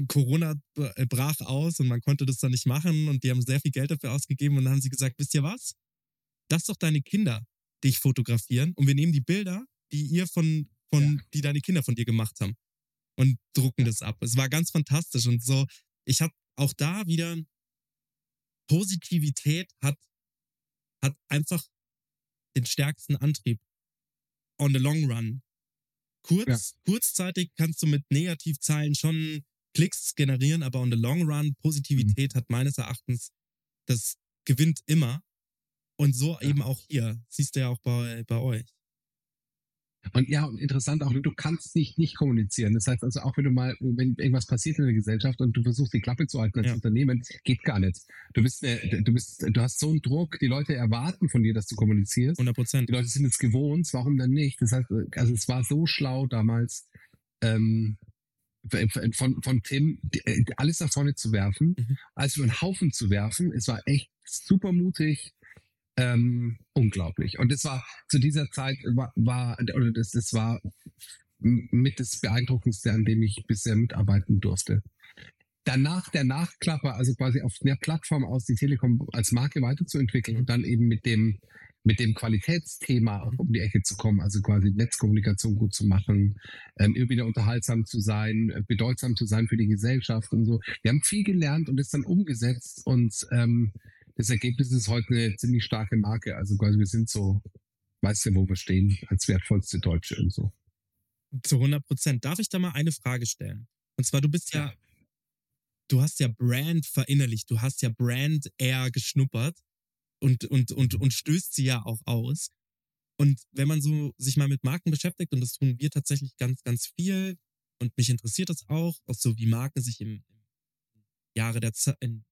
Corona b- äh, brach aus und man konnte das dann nicht machen und die haben sehr viel Geld dafür ausgegeben und dann haben sie gesagt, wisst ihr was? Lass doch deine Kinder dich fotografieren und wir nehmen die Bilder, die ihr von, von, Ja. die deine Kinder von dir gemacht haben und drucken das ab. Es war ganz fantastisch und so, ich habe auch da wieder Positivität hat, hat einfach den stärksten Antrieb on the long run. Kurz, kurzzeitig kannst du mit Negativzahlen schon Klicks generieren, aber on the long run, Positivität hat meines Erachtens, das gewinnt immer. Und so Ja. eben auch hier. Siehst du ja auch bei, bei euch. Und ja, und interessant auch, du kannst nicht nicht kommunizieren. Das heißt also auch, wenn du mal, wenn irgendwas passiert in der Gesellschaft und du versuchst die Klappe zu halten als Ja. Unternehmen, geht gar nicht. Du bist, eine, du bist, du hast so einen Druck, die Leute erwarten von dir, dass du kommunizierst. 100 Prozent. Die Leute sind es gewohnt, warum dann nicht? Das heißt, also es war so schlau damals, ähm, von, von Tim äh, alles nach vorne zu werfen, Mhm. also einen Haufen zu werfen. Es war echt super mutig, ähm, unglaublich. Und das war zu dieser Zeit war, war oder das, das war mit das Beeindruckendste, an dem ich bisher mitarbeiten durfte. Danach der Nachklapper, also quasi auf der Plattform aus die Telekom als Marke weiterzuentwickeln und dann eben mit dem mit dem Qualitätsthema um die Ecke zu kommen, also quasi Netzkommunikation gut zu machen, ähm, immer wieder unterhaltsam zu sein, äh, bedeutsam zu sein für die Gesellschaft und so. Wir haben viel gelernt und das dann umgesetzt und ähm, das Ergebnis ist heute eine ziemlich starke Marke. Also quasi wir sind so, weißt du, wo wir stehen, als wertvollste Deutsche und so. Zu 100 Prozent. Darf ich da mal eine Frage stellen? Und zwar, du bist ja, du hast ja Brand verinnerlicht, du hast ja Brand eher geschnuppert und, und, und, und stößt sie ja auch aus. Und wenn man so sich mal mit Marken beschäftigt, und das tun wir tatsächlich ganz, ganz viel, und mich interessiert das auch, auch so wie Marken sich im, Jahre der Ze in,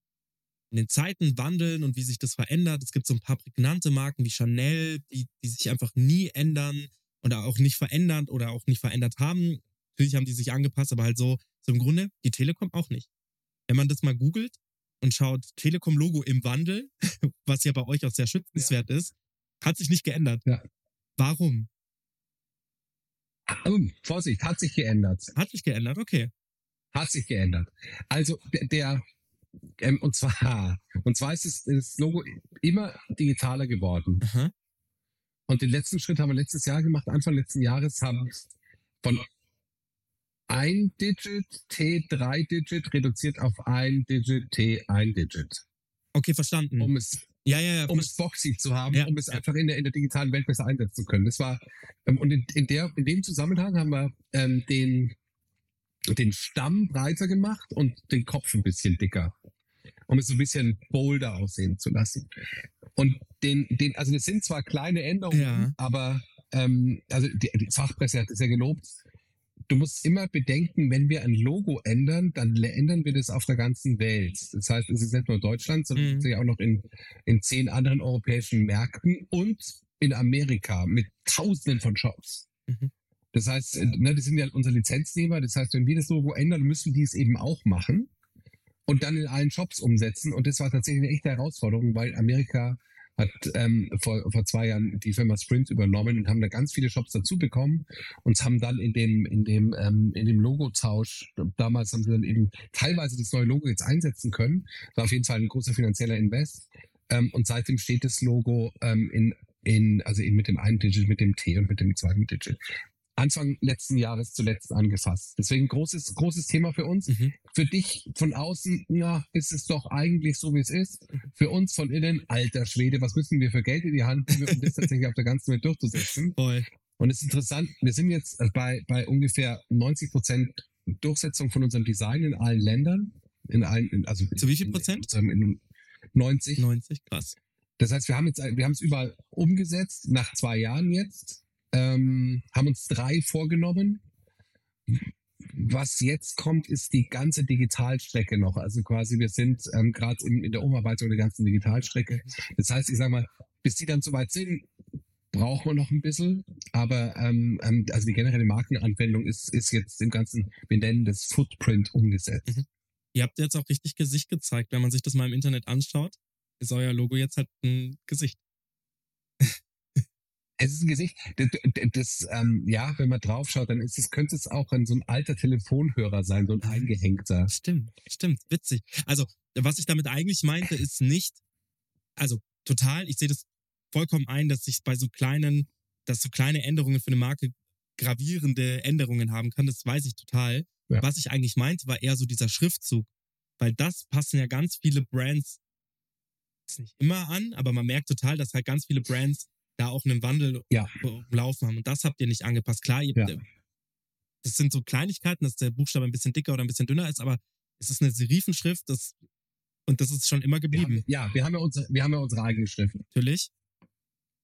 in den Zeiten wandeln und wie sich das verändert. Es gibt so ein paar prägnante Marken wie Chanel, die, die sich einfach nie ändern oder auch nicht verändern oder auch nicht verändert haben. Natürlich haben die sich angepasst, aber halt so, so im Grunde die Telekom auch nicht. Wenn man das mal googelt und schaut, Telekom-Logo im Wandel, was ja bei euch auch sehr schützenswert ist, hat sich nicht geändert. Ja. Warum? Oh, Vorsicht, hat sich geändert. Hat sich geändert, okay. Hat sich geändert. Also der, ähm, und zwar, und zwar ist es, das Logo immer digitaler geworden. Aha. Und den letzten Schritt haben wir letztes Jahr gemacht. Anfang letzten Jahres haben wir von ein Digit T drei Digit reduziert auf ein Digit T ein Digit, Okay, verstanden. um es ja, ja, ja. um es boxy zu haben, um es einfach in der, in der digitalen Welt besser einsetzen zu können. Das war, ähm, und in, in, der, in dem Zusammenhang haben wir ähm, den, den Stamm breiter gemacht und den Kopf ein bisschen dicker, um es so ein bisschen bolder aussehen zu lassen. Und den, den, also das sind zwar kleine Änderungen, aber ähm, also die, die Fachpresse hat es ja gelobt. Du musst immer bedenken, wenn wir ein Logo ändern, dann ändern wir das auf der ganzen Welt. Das heißt, es ist nicht nur Deutschland, sondern Mhm. es ist ja auch noch in, in zehn anderen europäischen Märkten und in Amerika mit Tausenden von Shops. Mhm. Das heißt, äh, ne, das sind ja unsere Lizenznehmer. Das heißt, wenn wir das Logo ändern, müssen die es eben auch machen und dann in allen Shops umsetzen. Und das war tatsächlich eine echte Herausforderung, weil Amerika hat ähm, vor, vor zwei Jahren die Firma Sprint übernommen und haben da ganz viele Shops dazu bekommen und haben dann in dem in dem ähm, in dem Logotausch damals haben sie dann eben teilweise das neue Logo jetzt einsetzen können. War auf jeden Fall ein großer finanzieller Invest. Ähm, und seitdem steht das Logo ähm, in in also eben mit dem einen Digit, mit dem T und mit dem zweiten Digit. Anfang letzten Jahres zuletzt angefasst. Deswegen großes großes Thema für uns Mhm. für dich von außen, ja, ist es doch eigentlich so, wie es ist. Für uns von innen, alter Schwede, was müssen wir für Geld in die Hand nehmen, um das tatsächlich auf der ganzen Welt durchzusetzen? Voll. Und es ist interessant, wir sind jetzt äh, bei, bei ungefähr 90 Prozent Durchsetzung von unserem Design in allen Ländern. In allen, also Zu wie viel Prozent? In, in 90. 90, krass. Das heißt, wir haben jetzt, wir haben es überall umgesetzt, nach zwei Jahren jetzt, ähm, haben uns drei vorgenommen. Was jetzt kommt, ist die ganze Digitalstrecke noch. Also quasi, wir sind ähm, gerade in, in der Umarbeitung der ganzen Digitalstrecke. Das heißt, ich sag mal, bis die dann soweit sind, brauchen wir noch ein bisschen. Aber ähm, ähm, also die generelle Markenanwendung ist, ist jetzt im ganzen, wir nennen das Footprint umgesetzt. Mhm. Ihr habt jetzt auch richtig Gesicht gezeigt. Wenn man sich das mal im Internet anschaut, ist euer Logo jetzt halt ein Gesicht. Es ist ein Gesicht, das, das, ähm, ja, wenn man draufschaut, dann ist es, könnte es auch ein, so ein alter Telefonhörer sein, so ein eingehängter. Stimmt, stimmt, witzig. Also, was ich damit eigentlich meinte, ist nicht, also total, ich sehe das vollkommen ein, dass sich bei so kleinen, dass so kleine Änderungen für eine Marke gravierende Änderungen haben kann, das weiß ich total. Ja. Was ich eigentlich meinte, war eher so dieser Schriftzug, weil das passen ja ganz viele Brands nicht immer an, aber man merkt total, dass halt ganz viele Brands da auch einen Wandel Ja. laufen haben und das habt ihr nicht angepasst. Klar, ihr, Ja. das sind so Kleinigkeiten, dass der Buchstabe ein bisschen dicker oder ein bisschen dünner ist, aber es ist eine Serifenschrift, das und das ist schon immer Wir geblieben. haben, ja, wir haben ja unsere, wir haben ja unsere eigene Schrift. Natürlich.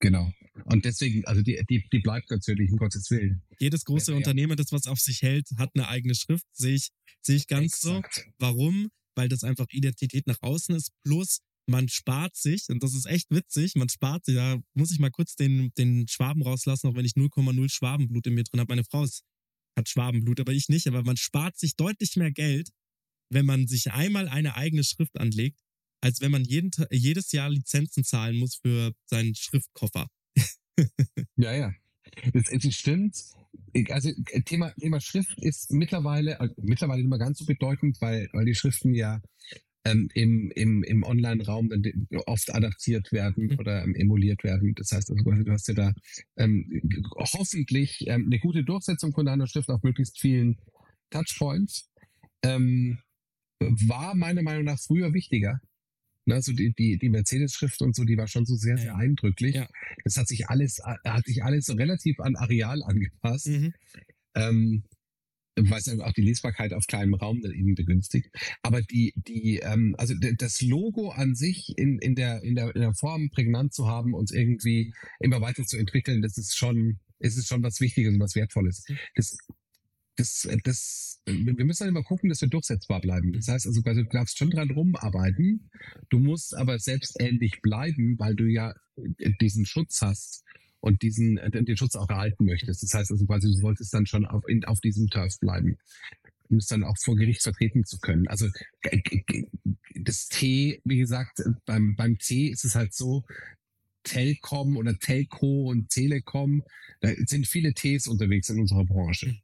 Genau. Und deswegen, also die, die, die bleibt natürlich, um Gottes Willen. Jedes große ja. Unternehmen, das was auf sich hält, hat eine eigene Schrift. Sehe ich, sehe ich ganz Exakt. so. Warum? Weil das einfach Identität nach außen ist. Plus, man spart sich, und das ist echt witzig, man spart sich, da muss ich mal kurz den, den Schwaben rauslassen, auch wenn ich 0,0 Schwabenblut in mir drin habe. Meine Frau ist, hat Schwabenblut, aber ich nicht. Aber man spart sich deutlich mehr Geld, wenn man sich einmal eine eigene Schrift anlegt, als wenn man jeden, jedes Jahr Lizenzen zahlen muss für seinen Schriftkoffer. Ja, ja. Es, es stimmt. Also Thema, Thema Schrift ist mittlerweile, äh, mittlerweile nicht mehr ganz so bedeutend, weil, weil die Schriften ja ähm, im, im, im Online-Raum oft adaptiert werden Mhm. oder ähm, emuliert werden. Das heißt, also, du hast ja da ähm, hoffentlich ähm, eine gute Durchsetzung von deiner Schrift auf möglichst vielen Touchpoints. Ähm, war meiner Meinung nach früher wichtiger. Ne, also die, die, die Mercedes-Schrift und so, die war schon so sehr, sehr eindrücklich. Ja. Das hat sich alles, äh, hat sich alles relativ an Areal angepasst, Mhm. Weil es einfach auch die Lesbarkeit auf kleinem Raum dann eben begünstigt. Aber die, die, ähm, also das Logo an sich in, in, der, in, der, in der Form prägnant zu haben und irgendwie immer weiter zu entwickeln, das ist schon, es ist schon was Wichtiges und was Wertvolles. Das, das, das, wir müssen dann immer gucken, dass wir durchsetzbar bleiben. Das heißt also, du darfst schon dran rumarbeiten. Du musst aber selbst ähnlich bleiben, weil du ja diesen Schutz hast und diesen, äh, den Schutz auch erhalten möchtest. Das heißt also quasi, du solltest dann schon auf, in, auf diesem Turf bleiben. Um es dann auch vor Gericht vertreten zu können. Also das T, wie gesagt, beim, beim T ist es halt so, Telkom oder Telco und Telekom. Da sind viele Ts unterwegs in unserer Branche.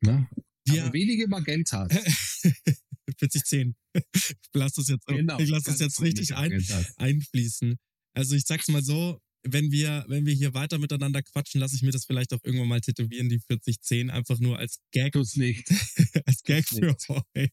Ne? Wir, Aber wenige Magentas. 4010. Ich lasse das jetzt, Genau, ich lasse das jetzt richtig ein, einfließen. Also ich sag's mal so, wenn wir, wenn wir hier weiter miteinander quatschen, lasse ich mir das vielleicht auch irgendwann mal tätowieren, die 4010, einfach nur als Gag, Tut's nicht. als Gag für nicht. euch.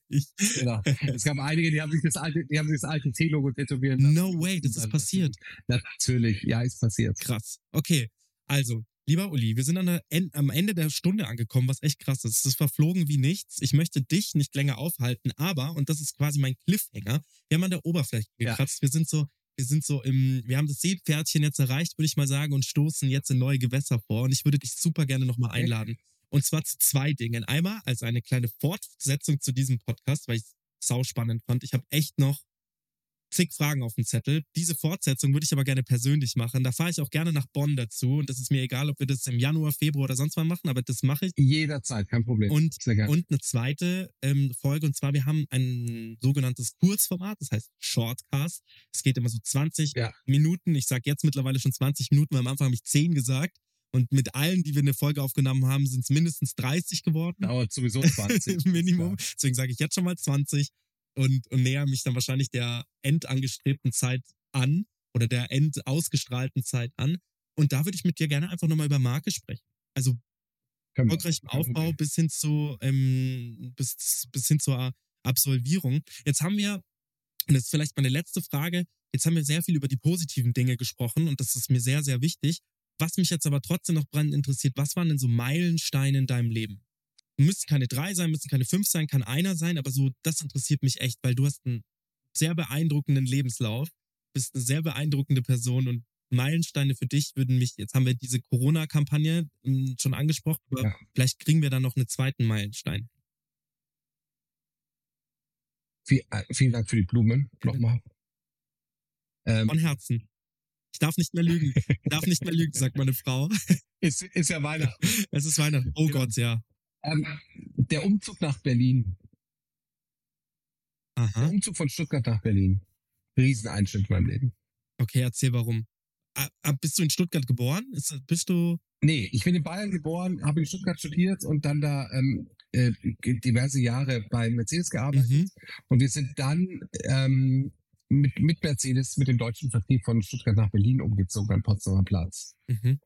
Genau. Es gab einige, die haben sich das alte, die haben sich das alte T-Logo tätowieren lassen. No way, das ist passiert. Natürlich, ja, ist passiert. Krass. Okay, also, lieber Uli, wir sind an der am Ende der Stunde angekommen, was echt krass ist. Es ist verflogen wie nichts. Ich möchte dich nicht länger aufhalten, aber, und das ist quasi mein Cliffhanger, wir haben an der Oberfläche Ja. gekratzt. Wir sind so, wir sind so im, wir haben das Seepferdchen jetzt erreicht, würde ich mal sagen, und stoßen jetzt in neue Gewässer vor. Und ich würde dich super gerne nochmal Okay. einladen. Und zwar zu zwei Dingen. Einmal als eine kleine Fortsetzung zu diesem Podcast, weil ich es sauspannend fand. Ich habe echt noch zig Fragen auf dem Zettel. Diese Fortsetzung würde ich aber gerne persönlich machen. Da fahre ich auch gerne nach Bonn dazu. Und das ist mir egal, ob wir das im Januar, Februar oder sonst wann machen, aber das mache ich. Jederzeit, kein Problem. Und, und eine zweite ähm, Folge, und zwar, wir haben ein sogenanntes Kurzformat, das heißt Shortcast. Es geht immer so 20 Ja. Minuten. Ich sage jetzt mittlerweile schon 20 Minuten, weil am Anfang habe ich 10 gesagt. Und mit allen, die wir eine Folge aufgenommen haben, sind es mindestens 30 geworden. Dauert sowieso 20. Minimum. Deswegen sage ich jetzt schon mal 20 und, und näher mich dann wahrscheinlich der endangestrebten Zeit an oder der endausgestrahlten Zeit an. Und da würde ich mit dir gerne einfach nochmal über Marke sprechen. Also erfolgreichen Kein Aufbau Problem. bis hin zu ähm, bis, bis hin zur Absolvierung. Jetzt haben wir, und das ist vielleicht meine letzte Frage, jetzt haben wir sehr viel über die positiven Dinge gesprochen und das ist mir sehr, sehr wichtig. Was mich jetzt aber trotzdem noch brennend interessiert, was waren denn so Meilensteine in deinem Leben? Müssen keine drei sein, müssen keine fünf sein, kann einer sein, aber so, das interessiert mich echt, weil du hast einen sehr beeindruckenden Lebenslauf, bist eine sehr beeindruckende Person und Meilensteine für dich würden mich, jetzt haben wir diese Corona-Kampagne ähm, schon angesprochen, aber Ja. vielleicht kriegen wir da noch einen zweiten Meilenstein. Äh, vielen Dank für die Blumen nochmal. Ähm, Von Herzen. Ich darf nicht mehr lügen. Ich darf nicht mehr lügen, sagt meine Frau. ist, ist ja Weihnachten. Es ist Weihnachten. Oh Genau. Gott, ja. Ähm, der Umzug nach Berlin. Der Aha. Umzug von Stuttgart nach Berlin. Rieseneinschnitt in meinem Leben. Okay, erzähl warum. Ah, ah, bist du in Stuttgart geboren? Ist, bist du. Nee, ich bin in Bayern geboren, habe in Stuttgart studiert und dann da ähm, äh, diverse Jahre bei Mercedes gearbeitet. Mhm. Und wir sind dann ähm, mit, mit Mercedes, mit dem deutschen Vertrieb von Stuttgart nach Berlin umgezogen am Potsdamer Platz. Mhm.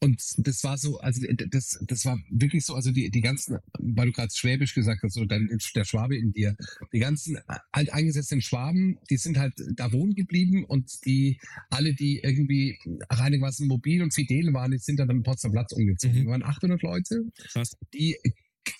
Und das war so, also das, das war wirklich so, also die, die ganzen, weil du gerade Schwäbisch gesagt hast, so dein, der Schwabe in dir, die ganzen alteingesessenen Schwaben, die sind halt da wohnen geblieben und die, alle, die irgendwie einigermaßen mobil und fidel waren, die sind dann am Potsdamer Platz umgezogen. Mhm. Wir waren 800 Leute, Krass. die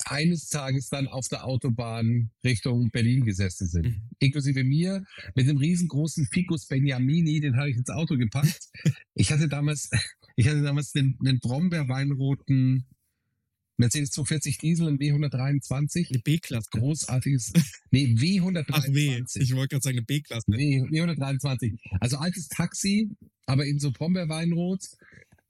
eines Tages dann auf der Autobahn Richtung Berlin gesessen sind. Mhm. Inklusive mir mit einem riesengroßen Ficus Beniamini, den habe ich ins Auto gepackt. Ich hatte damals, ich hatte damals einen, einen Brombeerweinroten Mercedes 240 Diesel, ein W123. Eine B-Klasse. Großartiges, nee, W123. Ach weh, ich wollte gerade sagen, eine B-Klasse. Nee, W123. Also altes Taxi, aber in so Brombeerweinrot.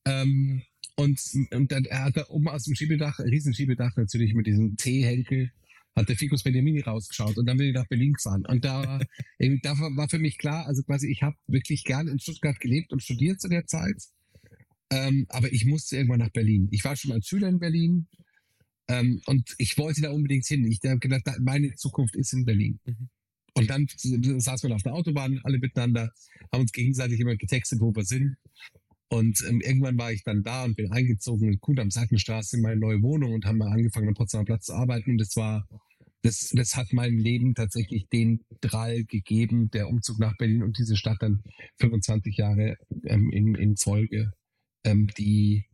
Ähm, und, und dann er hat da oben aus dem Schiebedach, Riesenschiebedach natürlich mit diesem T-Henkel, hat der Ficus Benjamini rausgeschaut und dann bin ich nach Berlin gefahren. Und da, da war für mich klar, also quasi, ich habe wirklich gern in Stuttgart gelebt und studiert zu der Zeit. Ähm, aber ich musste irgendwann nach Berlin. Ich war schon als Schüler in Berlin ähm, und ich wollte da unbedingt hin. Ich habe gedacht, da- meine Zukunft ist in Berlin. Mhm. Und dann saßen wir auf der Autobahn, alle miteinander, haben uns gegenseitig immer getextet, wo wir sind. Und ähm, irgendwann war ich dann da und bin eingezogen in Kudamm Seitenstraße in meine neue Wohnung und haben mal angefangen, am Potsdamer Platz zu arbeiten. Und das war, das, das hat meinem Leben tatsächlich den Drall gegeben, der Umzug nach Berlin und diese Stadt dann 25 Jahre ähm, in, in Folge, ähm, die,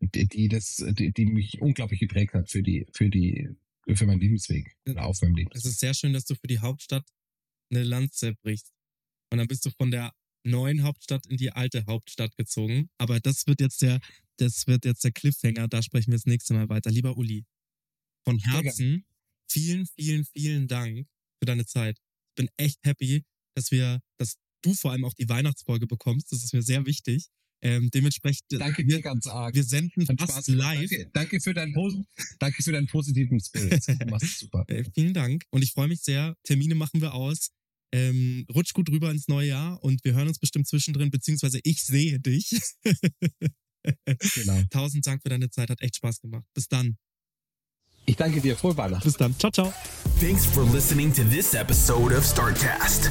die, die, das, die, die mich unglaublich geprägt hat für die, für die, für meinen Lebensweg, auf meinem Leben. Es ist sehr schön, dass du für die Hauptstadt eine Lanze brichst. Und dann bist du von der neuen Hauptstadt in die alte Hauptstadt gezogen. Aber das wird jetzt der, das wird jetzt der Cliffhanger. Da sprechen wir das nächste Mal weiter. Lieber Uli, von. Herzen vielen, vielen, vielen Dank für deine Zeit. Ich bin echt happy, dass wir, dass du vor allem auch die Weihnachtsfolge bekommst. Das ist mir sehr wichtig. Ähm, dementsprechend, Danke dir ganz arg. wir senden Hat fast Spaß live. Danke, danke, für deinen, danke für deinen positiven Spirit. Du machst es super. Äh, vielen Dank. Und ich freue mich sehr. Termine machen wir aus. Ähm, rutsch gut rüber ins neue Jahr und wir hören uns bestimmt zwischendrin, beziehungsweise ich sehe dich. Genau. Tausend Dank für deine Zeit, hat echt Spaß gemacht. Bis dann. Ich danke dir. Frohe Weihnachten. Bis dann. Ciao, ciao. Thanks for listening to this episode of StartCast.